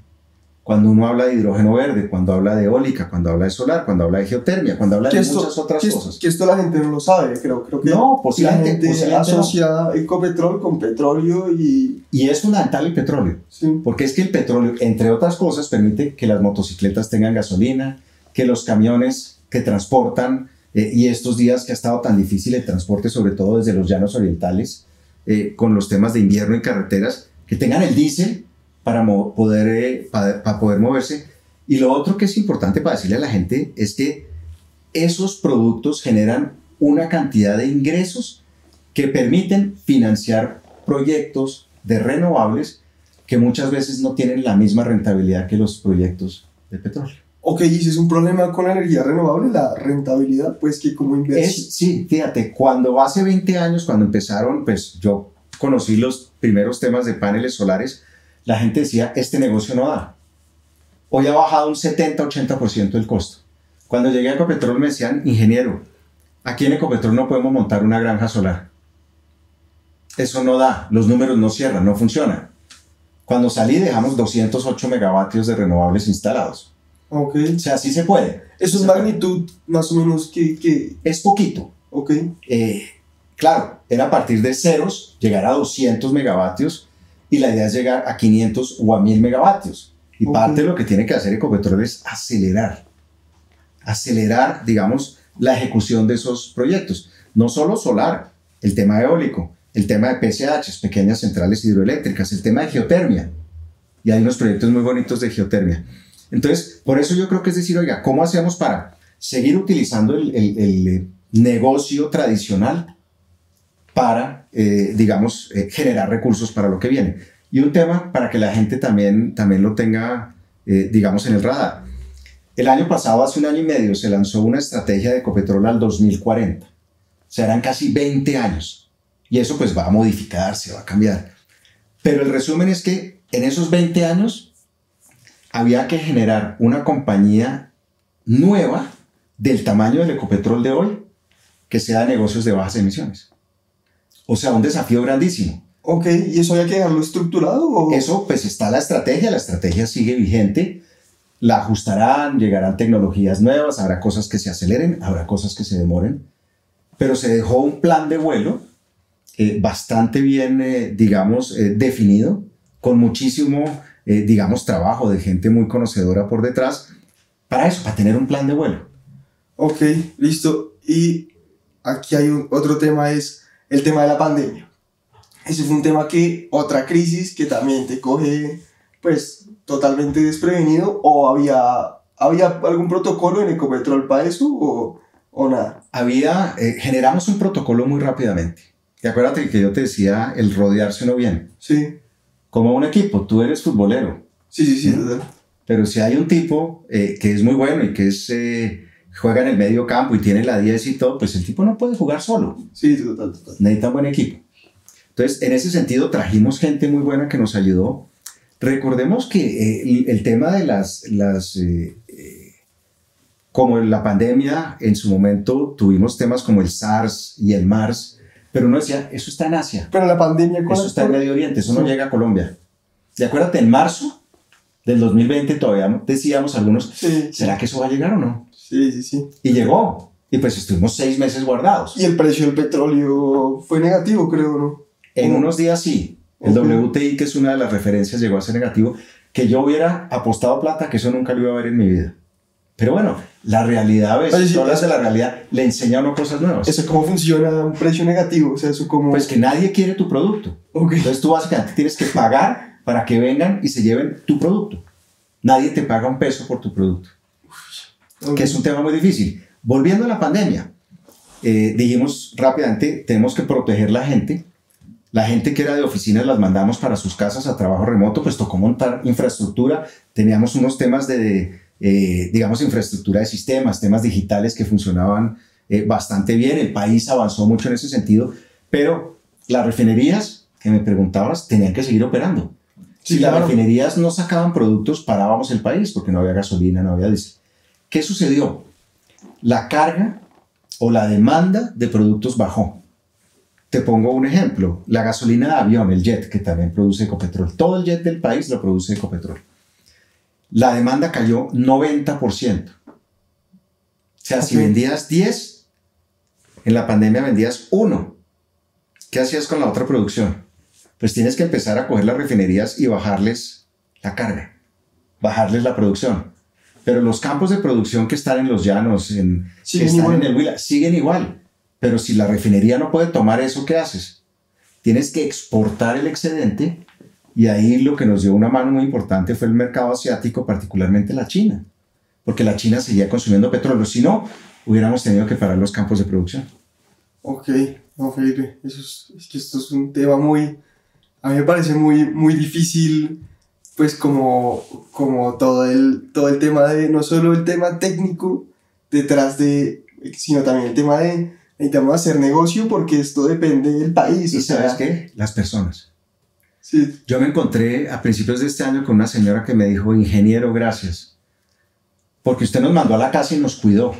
cuando uno habla de hidrógeno verde, cuando habla de eólica, cuando habla de solar, cuando habla de geotermia, cuando habla de muchas otras que cosas. que esto la gente no lo sabe, creo, creo que no, posiblemente, la gente posiblemente asocia Ecopetrol con petróleo y... Y es fundamental el petróleo, sí. porque es que el petróleo, entre otras cosas, permite que las motocicletas tengan gasolina, que los camiones que transportan, eh, y estos días que ha estado tan difícil el transporte, sobre todo desde los llanos orientales, eh, con los temas de invierno y carreteras, que tengan el diésel para poder, eh, para, poder moverse. Y lo otro que es importante para decirle a la gente es que esos productos generan una cantidad de ingresos que permiten financiar proyectos de renovables que muchas veces no tienen la misma rentabilidad que los proyectos de petróleo. Ok, si es un problema con la energía renovable, la rentabilidad, pues que como inversión. Sí, fíjate, cuando hace 20 años, cuando empezaron, pues yo conocí los primeros temas de paneles solares, la gente decía, este negocio no da. Hoy ha bajado un 70-80% el costo. Cuando llegué a Ecopetrol me decían, ingeniero, aquí en Ecopetrol no podemos montar una granja solar. Eso no da, los números no cierran, no funciona. Cuando salí dejamos 208 megavatios de renovables instalados. Ok. O sea, sí se puede. Eso es magnitud más o menos que... que... Es poquito. Ok. Eh, claro, era a partir de ceros, llegar a 200 megavatios y la idea es llegar a 500 o a 1000 megavatios. Y parte de lo que tiene que hacer Ecopetrol es acelerar, acelerar, digamos, la ejecución de esos proyectos. No solo solar, el tema eólico, el tema de PCH, pequeñas centrales hidroeléctricas, el tema de geotermia. Y hay unos proyectos muy bonitos de geotermia. Entonces, por eso yo creo que es decir, oiga, ¿cómo hacemos para seguir utilizando el, el negocio tradicional para, eh, digamos, eh, generar recursos para lo que viene. Y un tema para que la gente también, también lo tenga, eh, digamos, en el radar. El año pasado, hace un año y medio, se lanzó una estrategia de Ecopetrol al 2040. Serán casi 20 años. Y eso pues va a modificarse, va a cambiar. Pero el resumen es que en esos 20 años había que generar una compañía nueva del tamaño del Ecopetrol de hoy que sea de negocios de bajas emisiones. O sea, un desafío grandísimo. Ok, ¿y eso hay que dejarlo estructurado? O? Eso, pues está la estrategia, la estrategia sigue vigente, la ajustarán, llegarán tecnologías nuevas, habrá cosas que se aceleren, habrá cosas que se demoren, pero se dejó un plan de vuelo eh, bastante bien, eh, digamos, eh, definido, con muchísimo, digamos, trabajo de gente muy conocedora por detrás, para eso, para tener un plan de vuelo. Ok, listo. Y aquí hay un, otro tema, es el tema de la pandemia. Ese fue un tema que, otra crisis que también te coge, pues, totalmente desprevenido, o había, había algún protocolo en Ecopetrol para eso, o, o nada. Había, eh, generamos un protocolo muy rápidamente. Y acuérdate que yo te decía el rodearse uno bien. Sí. Como un equipo, tú eres futbolero. Sí, sí, sí. Pero si hay un tipo eh, que es muy bueno y que es... Eh, juega en el medio campo y tiene la 10 y todo, pues el tipo no puede jugar solo. Sí, total, total. Necesita un buen equipo. Entonces, en ese sentido, trajimos gente muy buena que nos ayudó. Recordemos que eh, el, tema de las, las como en la pandemia, en su momento tuvimos temas como el SARS y el MARS, pero uno decía, eso está en Asia. Pero la pandemia, Eso está en Medio Oriente, eso no llega a Colombia. Y acuérdate, en marzo del 2020 todavía decíamos algunos, ¿será que eso va a llegar o no? Sí, sí, sí. Y llegó. Y pues estuvimos seis meses guardados. Y el precio del petróleo fue negativo, creo, ¿no? En unos días sí. El WTI, que es una de las referencias, llegó a ser negativo. Que yo hubiera apostado plata, que eso nunca lo iba a ver en mi vida. Pero bueno, la realidad, a veces, sí, de la realidad, le enseña a uno cosas nuevas. Eso, ¿cómo funciona un precio negativo? O sea, eso como... Pues que nadie quiere tu producto. Okay. Entonces tú básicamente tienes que pagar para que vengan y se lleven tu producto. Nadie te paga un peso por tu producto que es un tema muy difícil. Volviendo a la pandemia, eh, dijimos rápidamente, tenemos que proteger la gente. La gente que era de oficinas las mandamos para sus casas a trabajo remoto, pues tocó montar infraestructura. Teníamos unos temas de, eh, digamos, infraestructura de sistemas, temas digitales que funcionaban eh, bastante bien. El país avanzó mucho en ese sentido, pero las refinerías que me preguntabas tenían que seguir operando. si las refinerías no sacaban productos, parábamos el país porque no había gasolina, no había diésel. ¿Qué sucedió? La carga o la demanda de productos bajó. Te pongo un ejemplo, la gasolina de avión, el jet, que también produce ecopetrol. Todo el jet del país lo produce ecopetrol. La demanda cayó 90%. O sea, si vendías 10, en la pandemia vendías 1. ¿Qué hacías con la otra producción? Pues tienes que empezar a coger las refinerías y bajarles la carga, bajarles la producción. Pero los campos de producción que están en los llanos, en, que están en el Huila, siguen igual. Pero si la refinería no puede tomar eso, ¿qué haces? Tienes que exportar el excedente y ahí lo que nos dio una mano muy importante fue el mercado asiático, particularmente la China, porque la China seguía consumiendo petróleo. Si no, hubiéramos tenido que parar los campos de producción. Ok, no, Felipe, eso es, que esto es un tema muy, a mí me parece muy, muy difícil, pues como, como todo, el, todo el tema de, no solo el tema técnico detrás de, sino también el tema de necesitamos hacer negocio porque esto depende del país. ¿Y sabes qué? Las personas. Sí. Yo me encontré a principios de este año con una señora que me dijo, ingeniero, gracias, porque usted nos mandó a la casa y nos cuidó.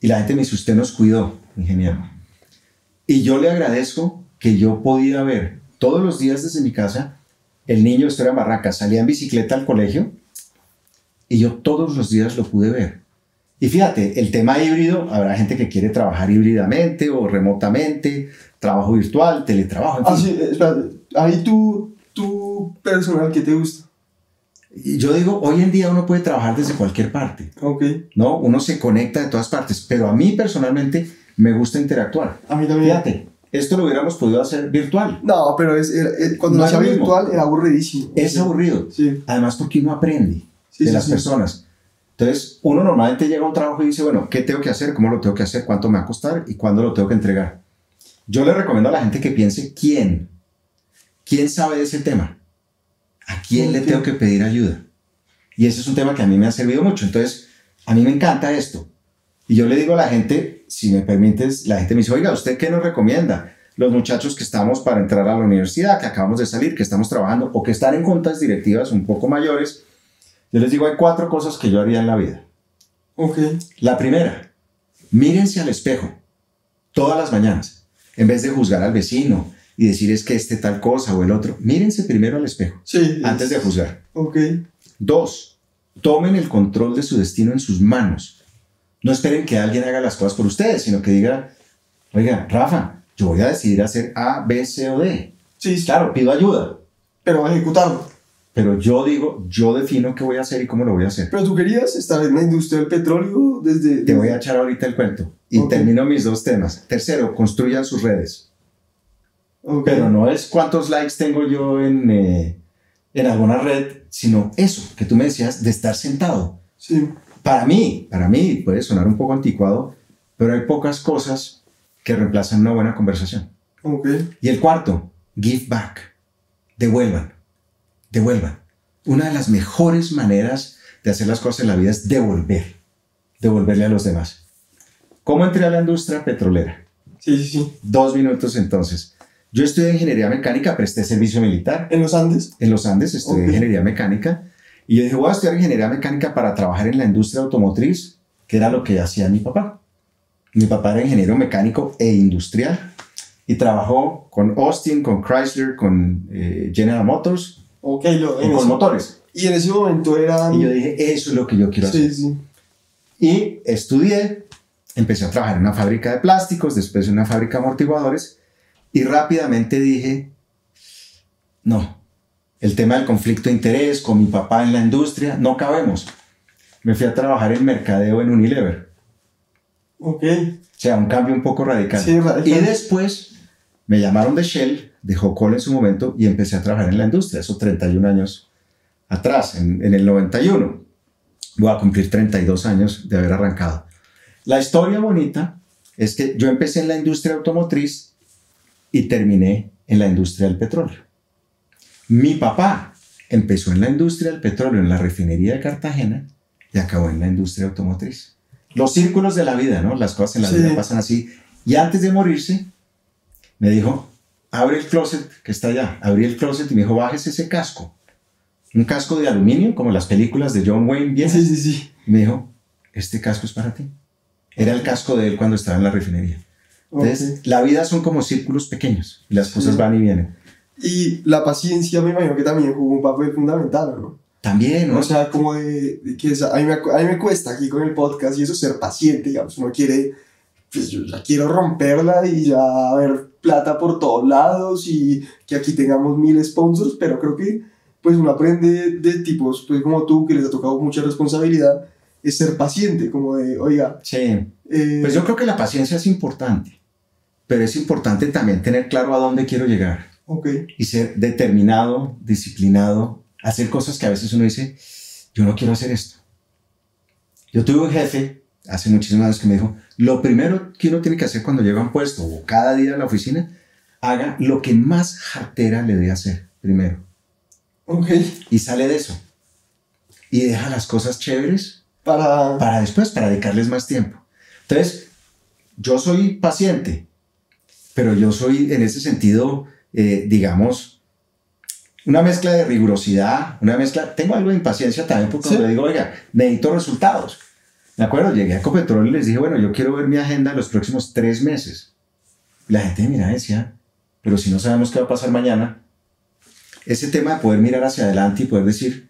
Y la gente me dice, usted nos cuidó, ingeniero. Y yo le agradezco que yo podía ver todos los días desde mi casa, el niño, esto era Barranca, salía en bicicleta al colegio y yo todos los días lo pude ver. Y fíjate, el tema híbrido, habrá gente que quiere trabajar híbridamente o remotamente, trabajo virtual, teletrabajo. En ah, sí, espérate. Ahí tú personal, ¿qué te gusta? Yo digo, hoy en día uno puede trabajar desde cualquier parte. Ok. ¿No? Uno se conecta de todas partes, pero a mí personalmente me gusta interactuar. A mí también. Fíjate, esto lo hubiéramos podido hacer virtual. No, pero es, cuando no era virtual era aburridísimo. Es aburrido. Sí. Además porque uno aprende de las personas. Entonces, uno normalmente llega a un trabajo y dice, bueno, ¿qué tengo que hacer? ¿Cómo lo tengo que hacer? ¿Cuánto me va a costar? ¿Y cuándo lo tengo que entregar? Yo le recomiendo a la gente que piense, ¿quién? ¿Quién sabe de ese tema? ¿A quién le tengo que pedir ayuda? Y ese es un tema que a mí me ha servido mucho. Entonces, a mí me encanta esto. Y yo le digo a la gente, si me permites, la gente me dice, oiga, ¿usted qué nos recomienda? Los muchachos que estamos para entrar a la universidad, que acabamos de salir, que estamos trabajando o que están en juntas directivas un poco mayores, yo les digo, hay cuatro cosas que yo haría en la vida. Ok. La primera, mírense al espejo todas las mañanas. En vez de juzgar al vecino y decir es que este tal cosa o el otro, mírense primero al espejo sí, antes de juzgar. Ok. Dos, tomen el control de su destino en sus manos. No esperen que alguien haga las cosas por ustedes, sino que diga, oiga, Rafa, yo voy a decidir hacer A, B, C o D. Sí, claro, pido ayuda. Pero ejecutarlo. Pero yo digo, yo defino qué voy a hacer y cómo lo voy a hacer. Pero tú querías estar en la industria del petróleo desde... Te voy a echar ahorita el cuento y termino mis dos temas. Tercero, construyan sus redes. Pero no es cuántos likes tengo yo en, eh, en alguna red, sino eso que tú me decías de estar sentado. Sí. Para mí, para mí puede sonar un poco anticuado, pero hay pocas cosas que reemplazan una buena conversación. Okay. Y el cuarto, give back. Devuelvan devuelvan. Una de las mejores maneras de hacer las cosas en la vida es devolver, devolverle a los demás. ¿Cómo entré a la industria petrolera? Sí, sí, sí. Dos minutos entonces. Yo estudié ingeniería mecánica, presté servicio militar. ¿En los Andes? En los Andes estudié ingeniería mecánica. Y yo dije, voy a estudiar ingeniería mecánica para trabajar en la industria automotriz, que era lo que hacía mi papá. Mi papá era ingeniero mecánico e industrial y trabajó con Austin, con Chrysler, con eh, General Motors Ok, lo, en con motores. Y en ese momento era... Y yo dije, eso es lo que yo quiero hacer. Sí, sí. Y estudié, empecé a trabajar en una fábrica de plásticos, después en una fábrica de amortiguadores, y rápidamente dije, no, el tema del conflicto de interés con mi papá en la industria, no cabemos. Me fui a trabajar en mercadeo en Unilever. Ok. O sea, un cambio un poco radical. Sí, radical. Y después me llamaron de Shell dejó Cole en su momento y empecé a trabajar en la industria, eso 31 años atrás, en, en el 91. Voy a cumplir 32 años de haber arrancado. La historia bonita es que yo empecé en la industria automotriz y terminé en la industria del petróleo. Mi papá empezó en la industria del petróleo en la refinería de Cartagena y acabó en la industria automotriz. Los círculos de la vida, ¿no? Las cosas en la vida pasan así. Y antes de morirse, me dijo, abre el closet que está allá. Abrí el closet y me dijo, bajes ese casco. Un casco de aluminio, como las películas de John Wayne. ¿bien? Sí, sí, sí. me dijo, este casco es para ti. Era el casco de él cuando estaba en la refinería. Entonces, la vida son como círculos pequeños y las cosas van y vienen. Y la paciencia me imagino que también jugó un papel fundamental, ¿no? También, ¿no? O sea, como de, que a, mí me, a, mí me, cuesta aquí con el podcast y eso ser paciente, digamos, uno quiere, pues yo ya quiero romperla y ya ver plata por todos lados y que aquí tengamos mil sponsors, pero creo que pues uno aprende de tipos pues como tú que les ha tocado mucha responsabilidad es ser paciente, como de, oiga. Sí. Eh, pues yo creo que la paciencia es importante, pero es importante también tener claro a dónde quiero llegar. Ok. Y ser determinado, disciplinado, hacer cosas que a veces uno dice, yo no quiero hacer esto. Yo tuve un jefe hace muchísimos años que me dijo, lo primero que uno tiene que hacer cuando llega a un puesto o cada día a la oficina, haga lo que más jartera le dé hacer primero. Ok. Y sale de eso. Y deja las cosas chéveres para... Para después, para dedicarles más tiempo. Entonces, yo soy paciente, pero yo soy en ese sentido, eh, digamos, una mezcla de rigurosidad, una mezcla, tengo algo de impaciencia también porque cuando le digo, oiga, necesito resultados. ¿De acuerdo? Llegué a Ecopetrol y les dije, bueno, yo quiero ver mi agenda los próximos tres meses. la gente mira decía, pero si no sabemos qué va a pasar mañana, ese tema de poder mirar hacia adelante y poder decir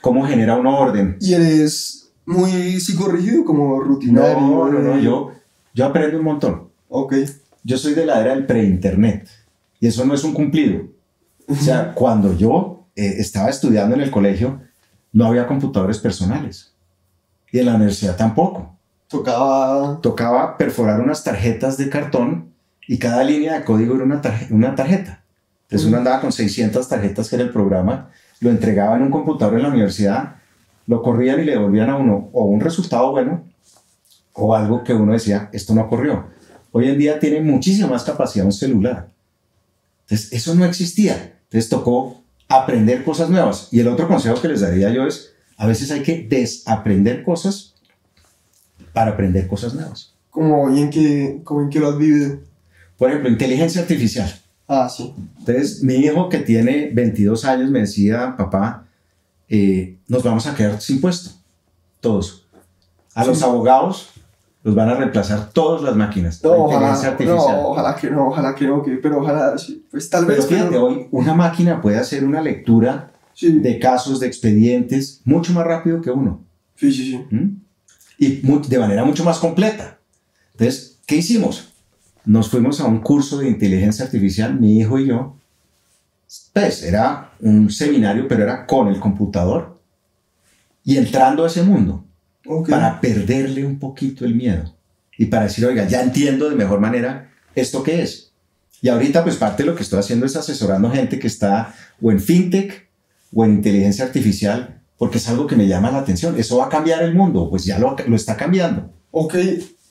cómo genera un orden. Y eres muy psicorrígido, como rutinario. No, no, no, yo, yo aprendo un montón. Ok. Yo soy de la era del pre-internet y eso no es un cumplido. O sea, cuando yo eh, estaba estudiando en el colegio, no había computadores personales y en la universidad tampoco. Tocaba... Tocaba perforar unas tarjetas de cartón y cada línea de código era una, una tarjeta. Entonces uno andaba con 600 tarjetas que era el programa, lo entregaba en un computador en la universidad lo corrían y le devolvían a uno o un resultado bueno o algo que uno decía, esto no ocurrió. Hoy en día tiene muchísima más capacidad un celular. Entonces, eso no existía. Entonces, tocó aprender cosas nuevas. Y el otro consejo que les daría yo es, a veces hay que desaprender cosas para aprender cosas nuevas. ¿Cómo y en qué, cómo en qué lo has vivido? Por ejemplo, inteligencia artificial. Ah, sí. Entonces, mi hijo que tiene 22 años me decía, papá, eh, nos vamos a quedar sin puesto, todos. A los abogados los van a reemplazar todas las máquinas. No, ojalá, no, ojalá que no, ojalá que no, pero ojalá, pues tal vez. Pero fíjate, hoy una máquina puede hacer una lectura de casos, de expedientes, mucho más rápido que uno. Sí, sí, sí. ¿Mm? Y de manera mucho más completa. Entonces, ¿qué hicimos? Nos fuimos a un curso de inteligencia artificial, mi hijo y yo, pues era un seminario, pero era con el computador y entrando a ese mundo para perderle un poquito el miedo y para decir, oiga, ya entiendo de mejor manera esto que es. Y ahorita pues parte de lo que estoy haciendo es asesorando gente que está o en fintech o en inteligencia artificial porque es algo que me llama la atención. Eso va a cambiar el mundo, pues ya lo, lo está cambiando. Ok,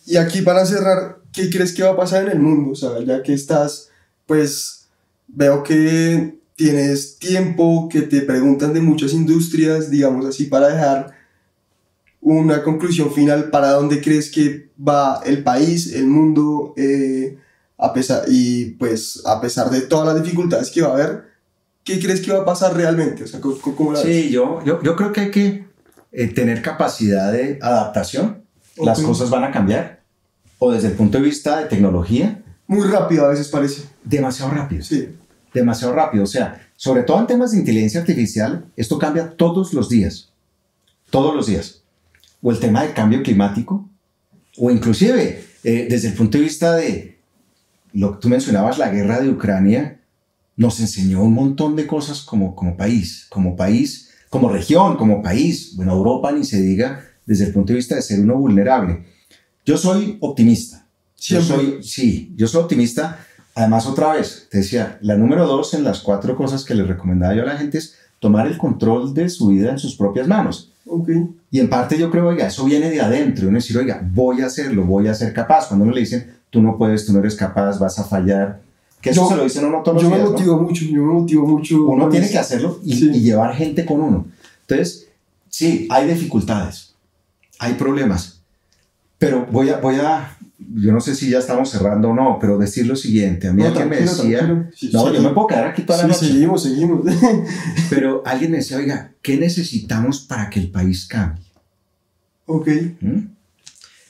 y aquí para cerrar, ¿qué crees que va a pasar en el mundo? O sea, ya que estás, pues veo que tienes tiempo, que te preguntan de muchas industrias, digamos así, para dejar una conclusión final para dónde crees que va el país, el mundo, eh, a pesar, y pues a pesar de todas las dificultades que va a haber, ¿qué crees que va a pasar realmente? O sea, ¿cómo, sí, yo, yo, yo, creo que hay que eh, tener capacidad de adaptación, las cosas van a cambiar, o desde el punto de vista de tecnología. Muy rápido a veces parece. Demasiado rápido. Sí demasiado rápido. O sea, sobre todo en temas de inteligencia artificial, esto cambia todos los días. Todos los días. O el tema del cambio climático, o inclusive eh, desde el punto de vista de lo que tú mencionabas, la guerra de Ucrania, nos enseñó un montón de cosas como, como país, como país, como región, como país. Bueno, Europa ni se diga desde el punto de vista de ser uno vulnerable. Yo soy optimista. Yo soy, sí, yo soy optimista Además, otra vez, te decía, la número dos en las cuatro cosas que le recomendaba yo a la gente es tomar el control de su vida en sus propias manos. Okay. Y en parte yo creo, oiga, eso viene de adentro. Uno decir, oiga, voy a hacerlo, voy a ser capaz. Cuando uno le dicen, tú no puedes, tú no eres capaz, vas a fallar. Que eso se lo dicen uno todos los días. Yo me motivo mucho, yo me motivo mucho. Uno tiene que hacerlo y, y llevar gente con uno. Entonces, sí, hay dificultades, hay problemas. Pero voy a, voy a, yo no sé si ya estamos cerrando o no, pero decir lo siguiente. A mí No, alguien me decía. Sí, no, sí. yo me puedo quedar aquí toda la noche. seguimos, seguimos. Pero alguien me decía, oiga, ¿qué necesitamos para que el país cambie? ok. ¿Mm?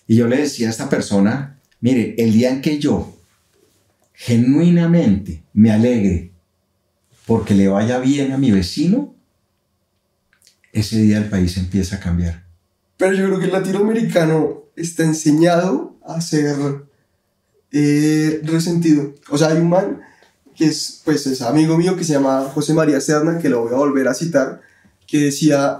Y yo le decía a esta persona, mire, el día en que yo genuinamente me alegre porque le vaya bien a mi vecino, ese día el país empieza a cambiar. Pero yo creo que el latinoamericano está enseñado a ser eh, resentido. O sea, hay un man que es, pues, es amigo mío que se llama José María Serna, que lo voy a volver a citar, que decía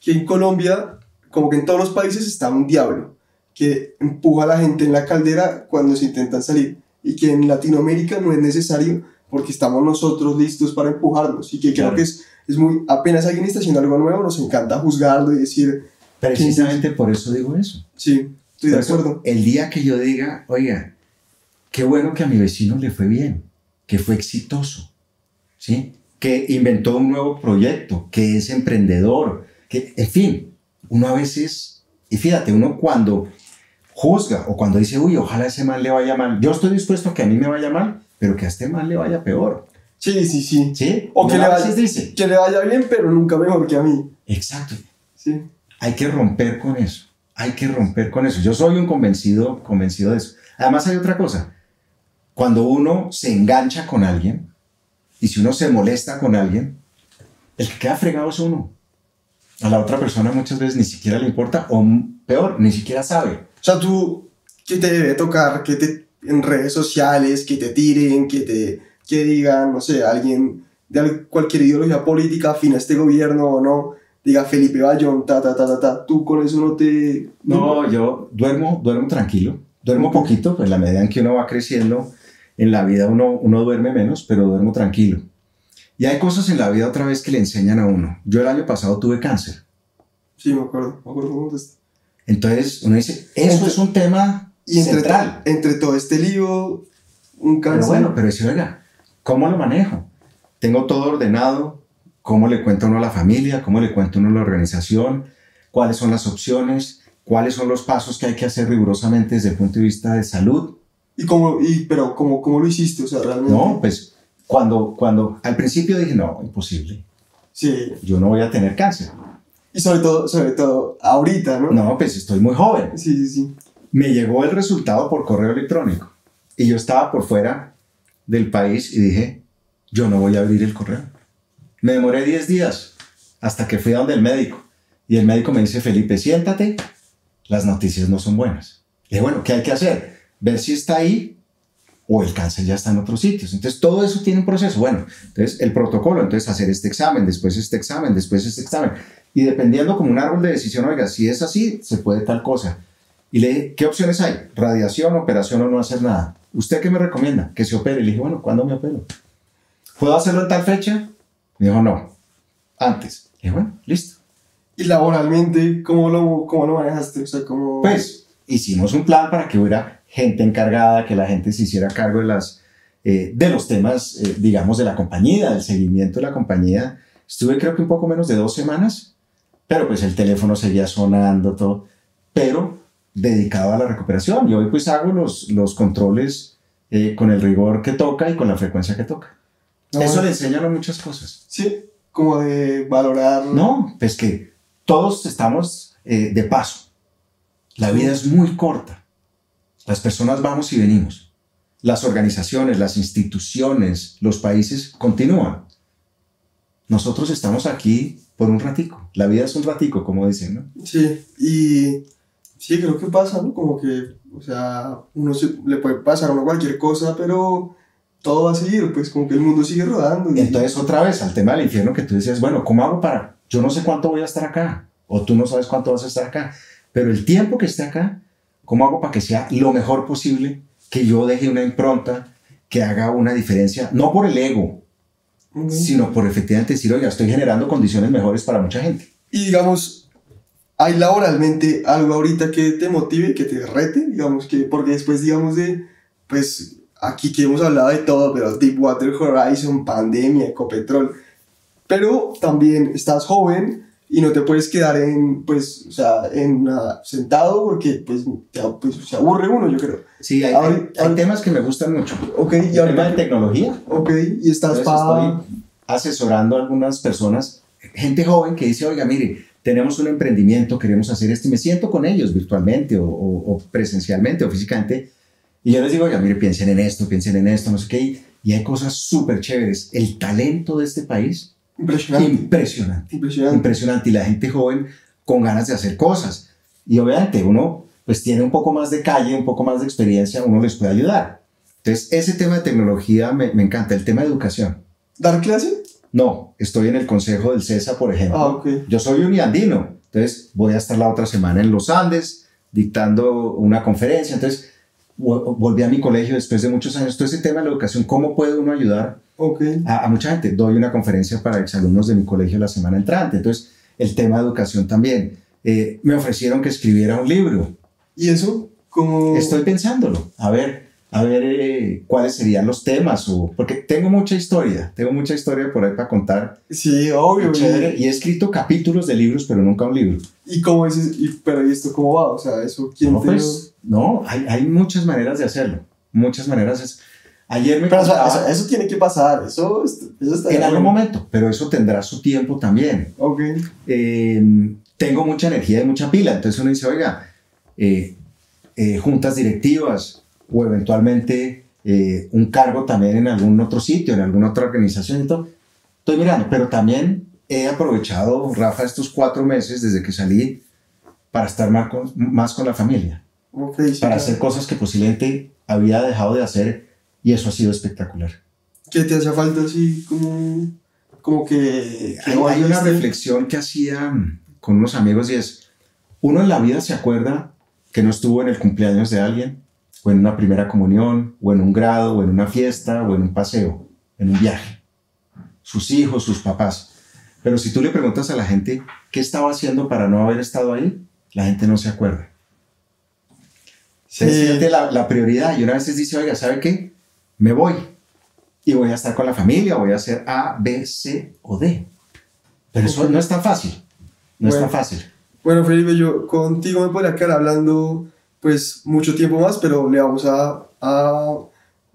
que en Colombia, como que en todos los países, está un diablo que empuja a la gente en la caldera cuando se intentan salir y que en Latinoamérica no es necesario porque estamos nosotros listos para empujarnos y que Claro. creo que es, es muy, apenas alguien está haciendo algo nuevo, nos encanta juzgarlo y decir, Precisamente por eso digo eso. sí, estoy de acuerdo. El día que yo diga, oiga, qué bueno que a mi vecino le fue bien, que fue exitoso, ¿sí? Que inventó un nuevo proyecto, que es emprendedor, que, en fin, uno a veces, y fíjate, uno cuando juzga o cuando dice, uy, ojalá ese mal le vaya mal, yo estoy dispuesto a que a mí me vaya mal, pero que a este mal le vaya peor, Sí, sí, sí. ¿sí? O que le a vaya- dice, Que le vaya bien, pero nunca mejor que a mí. exacto, Sí. hay que romper con eso. Hay que romper con eso. Yo soy un convencido, convencido de eso. Además hay otra cosa. Cuando uno se engancha con alguien y si uno se molesta con alguien, el que queda fregado es uno. A la otra persona muchas veces ni siquiera le importa o peor, ni siquiera sabe. O sea, tú, ¿qué te debe tocar? Que te, en redes sociales, que te tiren, que te que digan, no sé, alguien de al- cualquier ideología política afín a este gobierno o no, diga Felipe Bayón, ta, ta, ta, ta, ta, tú con eso no te... No, yo duermo, duermo tranquilo. Duermo poquito, pues en la medida en que uno va creciendo en la vida uno, uno duerme menos, pero duermo tranquilo. Y hay cosas en la vida otra vez que le enseñan a uno. Yo el año pasado tuve cáncer. Sí, me acuerdo, me acuerdo cómo te- Entonces uno dice, eso Entre- es un tema Y entre, central. entre todo este lío, un Pero cáncer... bueno, pero decir, oiga, ¿cómo lo manejo? Tengo todo ordenado, ¿cómo le cuento uno a la familia? ¿Cómo le cuento uno a la organización? ¿Cuáles son las opciones? ¿Cuáles son los pasos que hay que hacer rigurosamente desde el punto de vista de salud? ¿Y cómo, y, pero cómo, cómo lo hiciste? O sea, realmente... No, pues cuando, cuando al principio dije, no, imposible, Sí, yo no voy a tener cáncer. y sobre todo, sobre todo, ahorita, ¿no? No, pues estoy muy joven. Sí, sí, sí. me llegó el resultado por correo electrónico y yo estaba por fuera del país y dije, yo no voy a abrir el correo. Me demoré 10 días hasta que fui a donde el médico y el médico me dice, Felipe, siéntate, las noticias no son buenas. Le dije, bueno, ¿qué hay que hacer? Ver si está ahí o el cáncer ya está en otros sitios. Entonces, todo eso tiene un proceso. Bueno, entonces el protocolo, entonces hacer este examen, después este examen, después este examen. Y dependiendo como un árbol de decisión, oiga, si es así, se puede tal cosa. Y le dije, ¿qué opciones hay? Radiación, operación o no hacer nada. ¿Usted qué me recomienda? Que se opere. Le dije, bueno, ¿cuándo me opero? ¿Puedo hacerlo en tal fecha? Me dijo, no, antes. Dije, bueno, listo. Y laboralmente, ¿cómo lo, cómo lo manejaste? O sea, ¿cómo... Pues hicimos un plan para que hubiera gente encargada, que la gente se hiciera cargo de, las, eh, de los temas, eh, digamos, de la compañía, del seguimiento de la compañía. Estuve creo que un poco menos de dos semanas, pero pues el teléfono seguía sonando, todo, pero dedicado a la recuperación. Y hoy pues hago los, los controles eh, con el rigor que toca y con la frecuencia que toca. No, Eso le enseñan a muchas cosas. Sí, como de valorar... No, pues que todos estamos eh, de paso. La vida es muy corta. Las personas vamos y venimos. Las organizaciones, las instituciones, los países continúan. Nosotros estamos aquí por un ratico. La vida es un ratico, como dicen, ¿no? Sí, y sí, creo que pasa, ¿no? Como que, o sea, uno se- le puede pasar a uno cualquier cosa, pero todo va a seguir, pues como que el mundo sigue rodando. Y entonces otra vez al tema del infierno que tú decías, bueno, ¿cómo hago para? Yo no sé cuánto voy a estar acá, o tú no sabes cuánto vas a estar acá, pero el tiempo que esté acá, ¿cómo hago para que sea lo mejor posible? Que yo deje una impronta, que haga una diferencia, no por el ego, Ujú. sino por efectivamente decir, oiga, estoy generando condiciones mejores para mucha gente. Y digamos, ¿hay laboralmente algo ahorita que te motive, que te rete? Digamos que, porque después, digamos, de, pues, aquí que hemos hablado de todo, pero Deepwater Horizon, pandemia, Ecopetrol, pero también estás joven, y no te puedes quedar en, pues, o sea, en ah, sentado porque, pues, te- pues, se aburre uno, yo creo. Sí, hay, Ahora- hay- hay temas que me gustan mucho. Ok, El y tema de ahora, tecnología. ok, y estás para... asesorando a algunas personas, gente joven que dice, oiga, mire, tenemos un emprendimiento, queremos hacer esto, y me siento con ellos virtualmente o, o- o presencialmente o físicamente, y yo les digo, oiga, mire, piensen en esto, piensen en esto, no sé qué, y- hay cosas súper chéveres. El talento de este país, Impresionante. impresionante, Impresionante. impresionante, y la gente joven con ganas de hacer cosas. Y obviamente uno, pues tiene un poco más de calle, un poco más de experiencia, uno les puede ayudar. Entonces, ese tema de tecnología me, me encanta, el tema de educación. ¿Dar clase? No, estoy en el consejo del CESA, por ejemplo. Ah, ok. Yo soy uniandino, entonces voy a estar la otra semana en los Andes dictando una conferencia. Entonces volví a mi colegio después de muchos años. Todo ese tema de la educación, ¿cómo puede uno ayudar Ok. a, a mucha gente? Doy una conferencia para exalumnos de mi colegio la semana entrante. Entonces, el tema de educación también. Eh, me ofrecieron que escribiera un libro. ¿Y eso? Como... Estoy pensándolo. A ver, a ver eh, cuáles serían los temas. O, porque tengo mucha historia, tengo mucha historia por ahí para contar. Sí, obvio. Chévere, y he escrito capítulos de libros, pero nunca un libro. ¿Y cómo es? eso? ¿Y, pero ¿y esto cómo va? O sea, ¿eso quién No, te pues, no, hay, hay muchas maneras de hacerlo. Muchas maneras. Es, ayer me Pero o sea, contaba- eso, tiene que pasar. Eso, eso está en algún momento, pero eso tendrá su tiempo también. Ok. Eh, tengo mucha energía y mucha pila, entonces uno dice, oiga, eh, eh, juntas directivas o eventualmente eh, un cargo también en algún otro sitio, en alguna otra organización todo. Estoy mirando, pero también he aprovechado, Rafa, estos cuatro meses desde que salí para estar más con, más con la familia, sí, para hacer cosas que posiblemente había dejado de hacer y eso ha sido espectacular. ¿Qué te hacía falta así como... Como que... que Hay, hay una reflexión que hacía mm, con unos amigos y es, uno en la vida se acuerda que no estuvo en el cumpleaños de alguien, o en una primera comunión, o en un grado, o en una fiesta, o en un paseo, en un viaje. Sus hijos, sus papás. Pero si tú le preguntas a la gente qué estaba haciendo para no haber estado ahí, la gente no se acuerda. Sí. Entonces, fíjate la, la prioridad. Y una vez dice, oiga, ¿sabe qué? Me voy. Y voy a estar con la familia, voy a hacer A, B, C o D. Pero eso no es tan fácil. No es Bueno. tan fácil. Bueno, Felipe, yo contigo me podría quedar hablando pues mucho tiempo más, pero le vamos a... a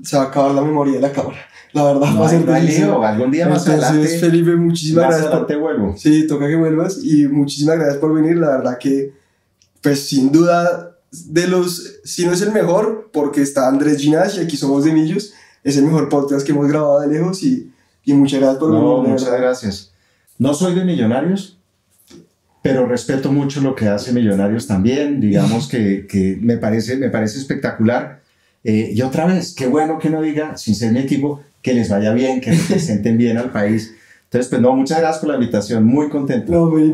se va a acabar la memoria de la cámara. La verdad, No va a ser difícil. Algún día más Entonces, adelante, Felipe, muchísimas gracias por, adelante vuelvo. Sí, toca que vuelvas y muchísimas gracias por venir. La verdad que, pues sin duda, de los, si no es el mejor, porque está Andrés Ginás y aquí somos de Millos, es el mejor podcast que hemos grabado de lejos y, y muchas gracias por No, venir. muchas gracias. No soy de Millonarios, pero respeto mucho lo que hace Millonarios también. Digamos que, que me, parece, me parece espectacular. Eh, y otra vez, qué bueno que no diga, sin ser mi equipo, que les vaya bien, que representen bien al país. Entonces, pues no, muchas gracias por la invitación. Muy contento. No, Felipe,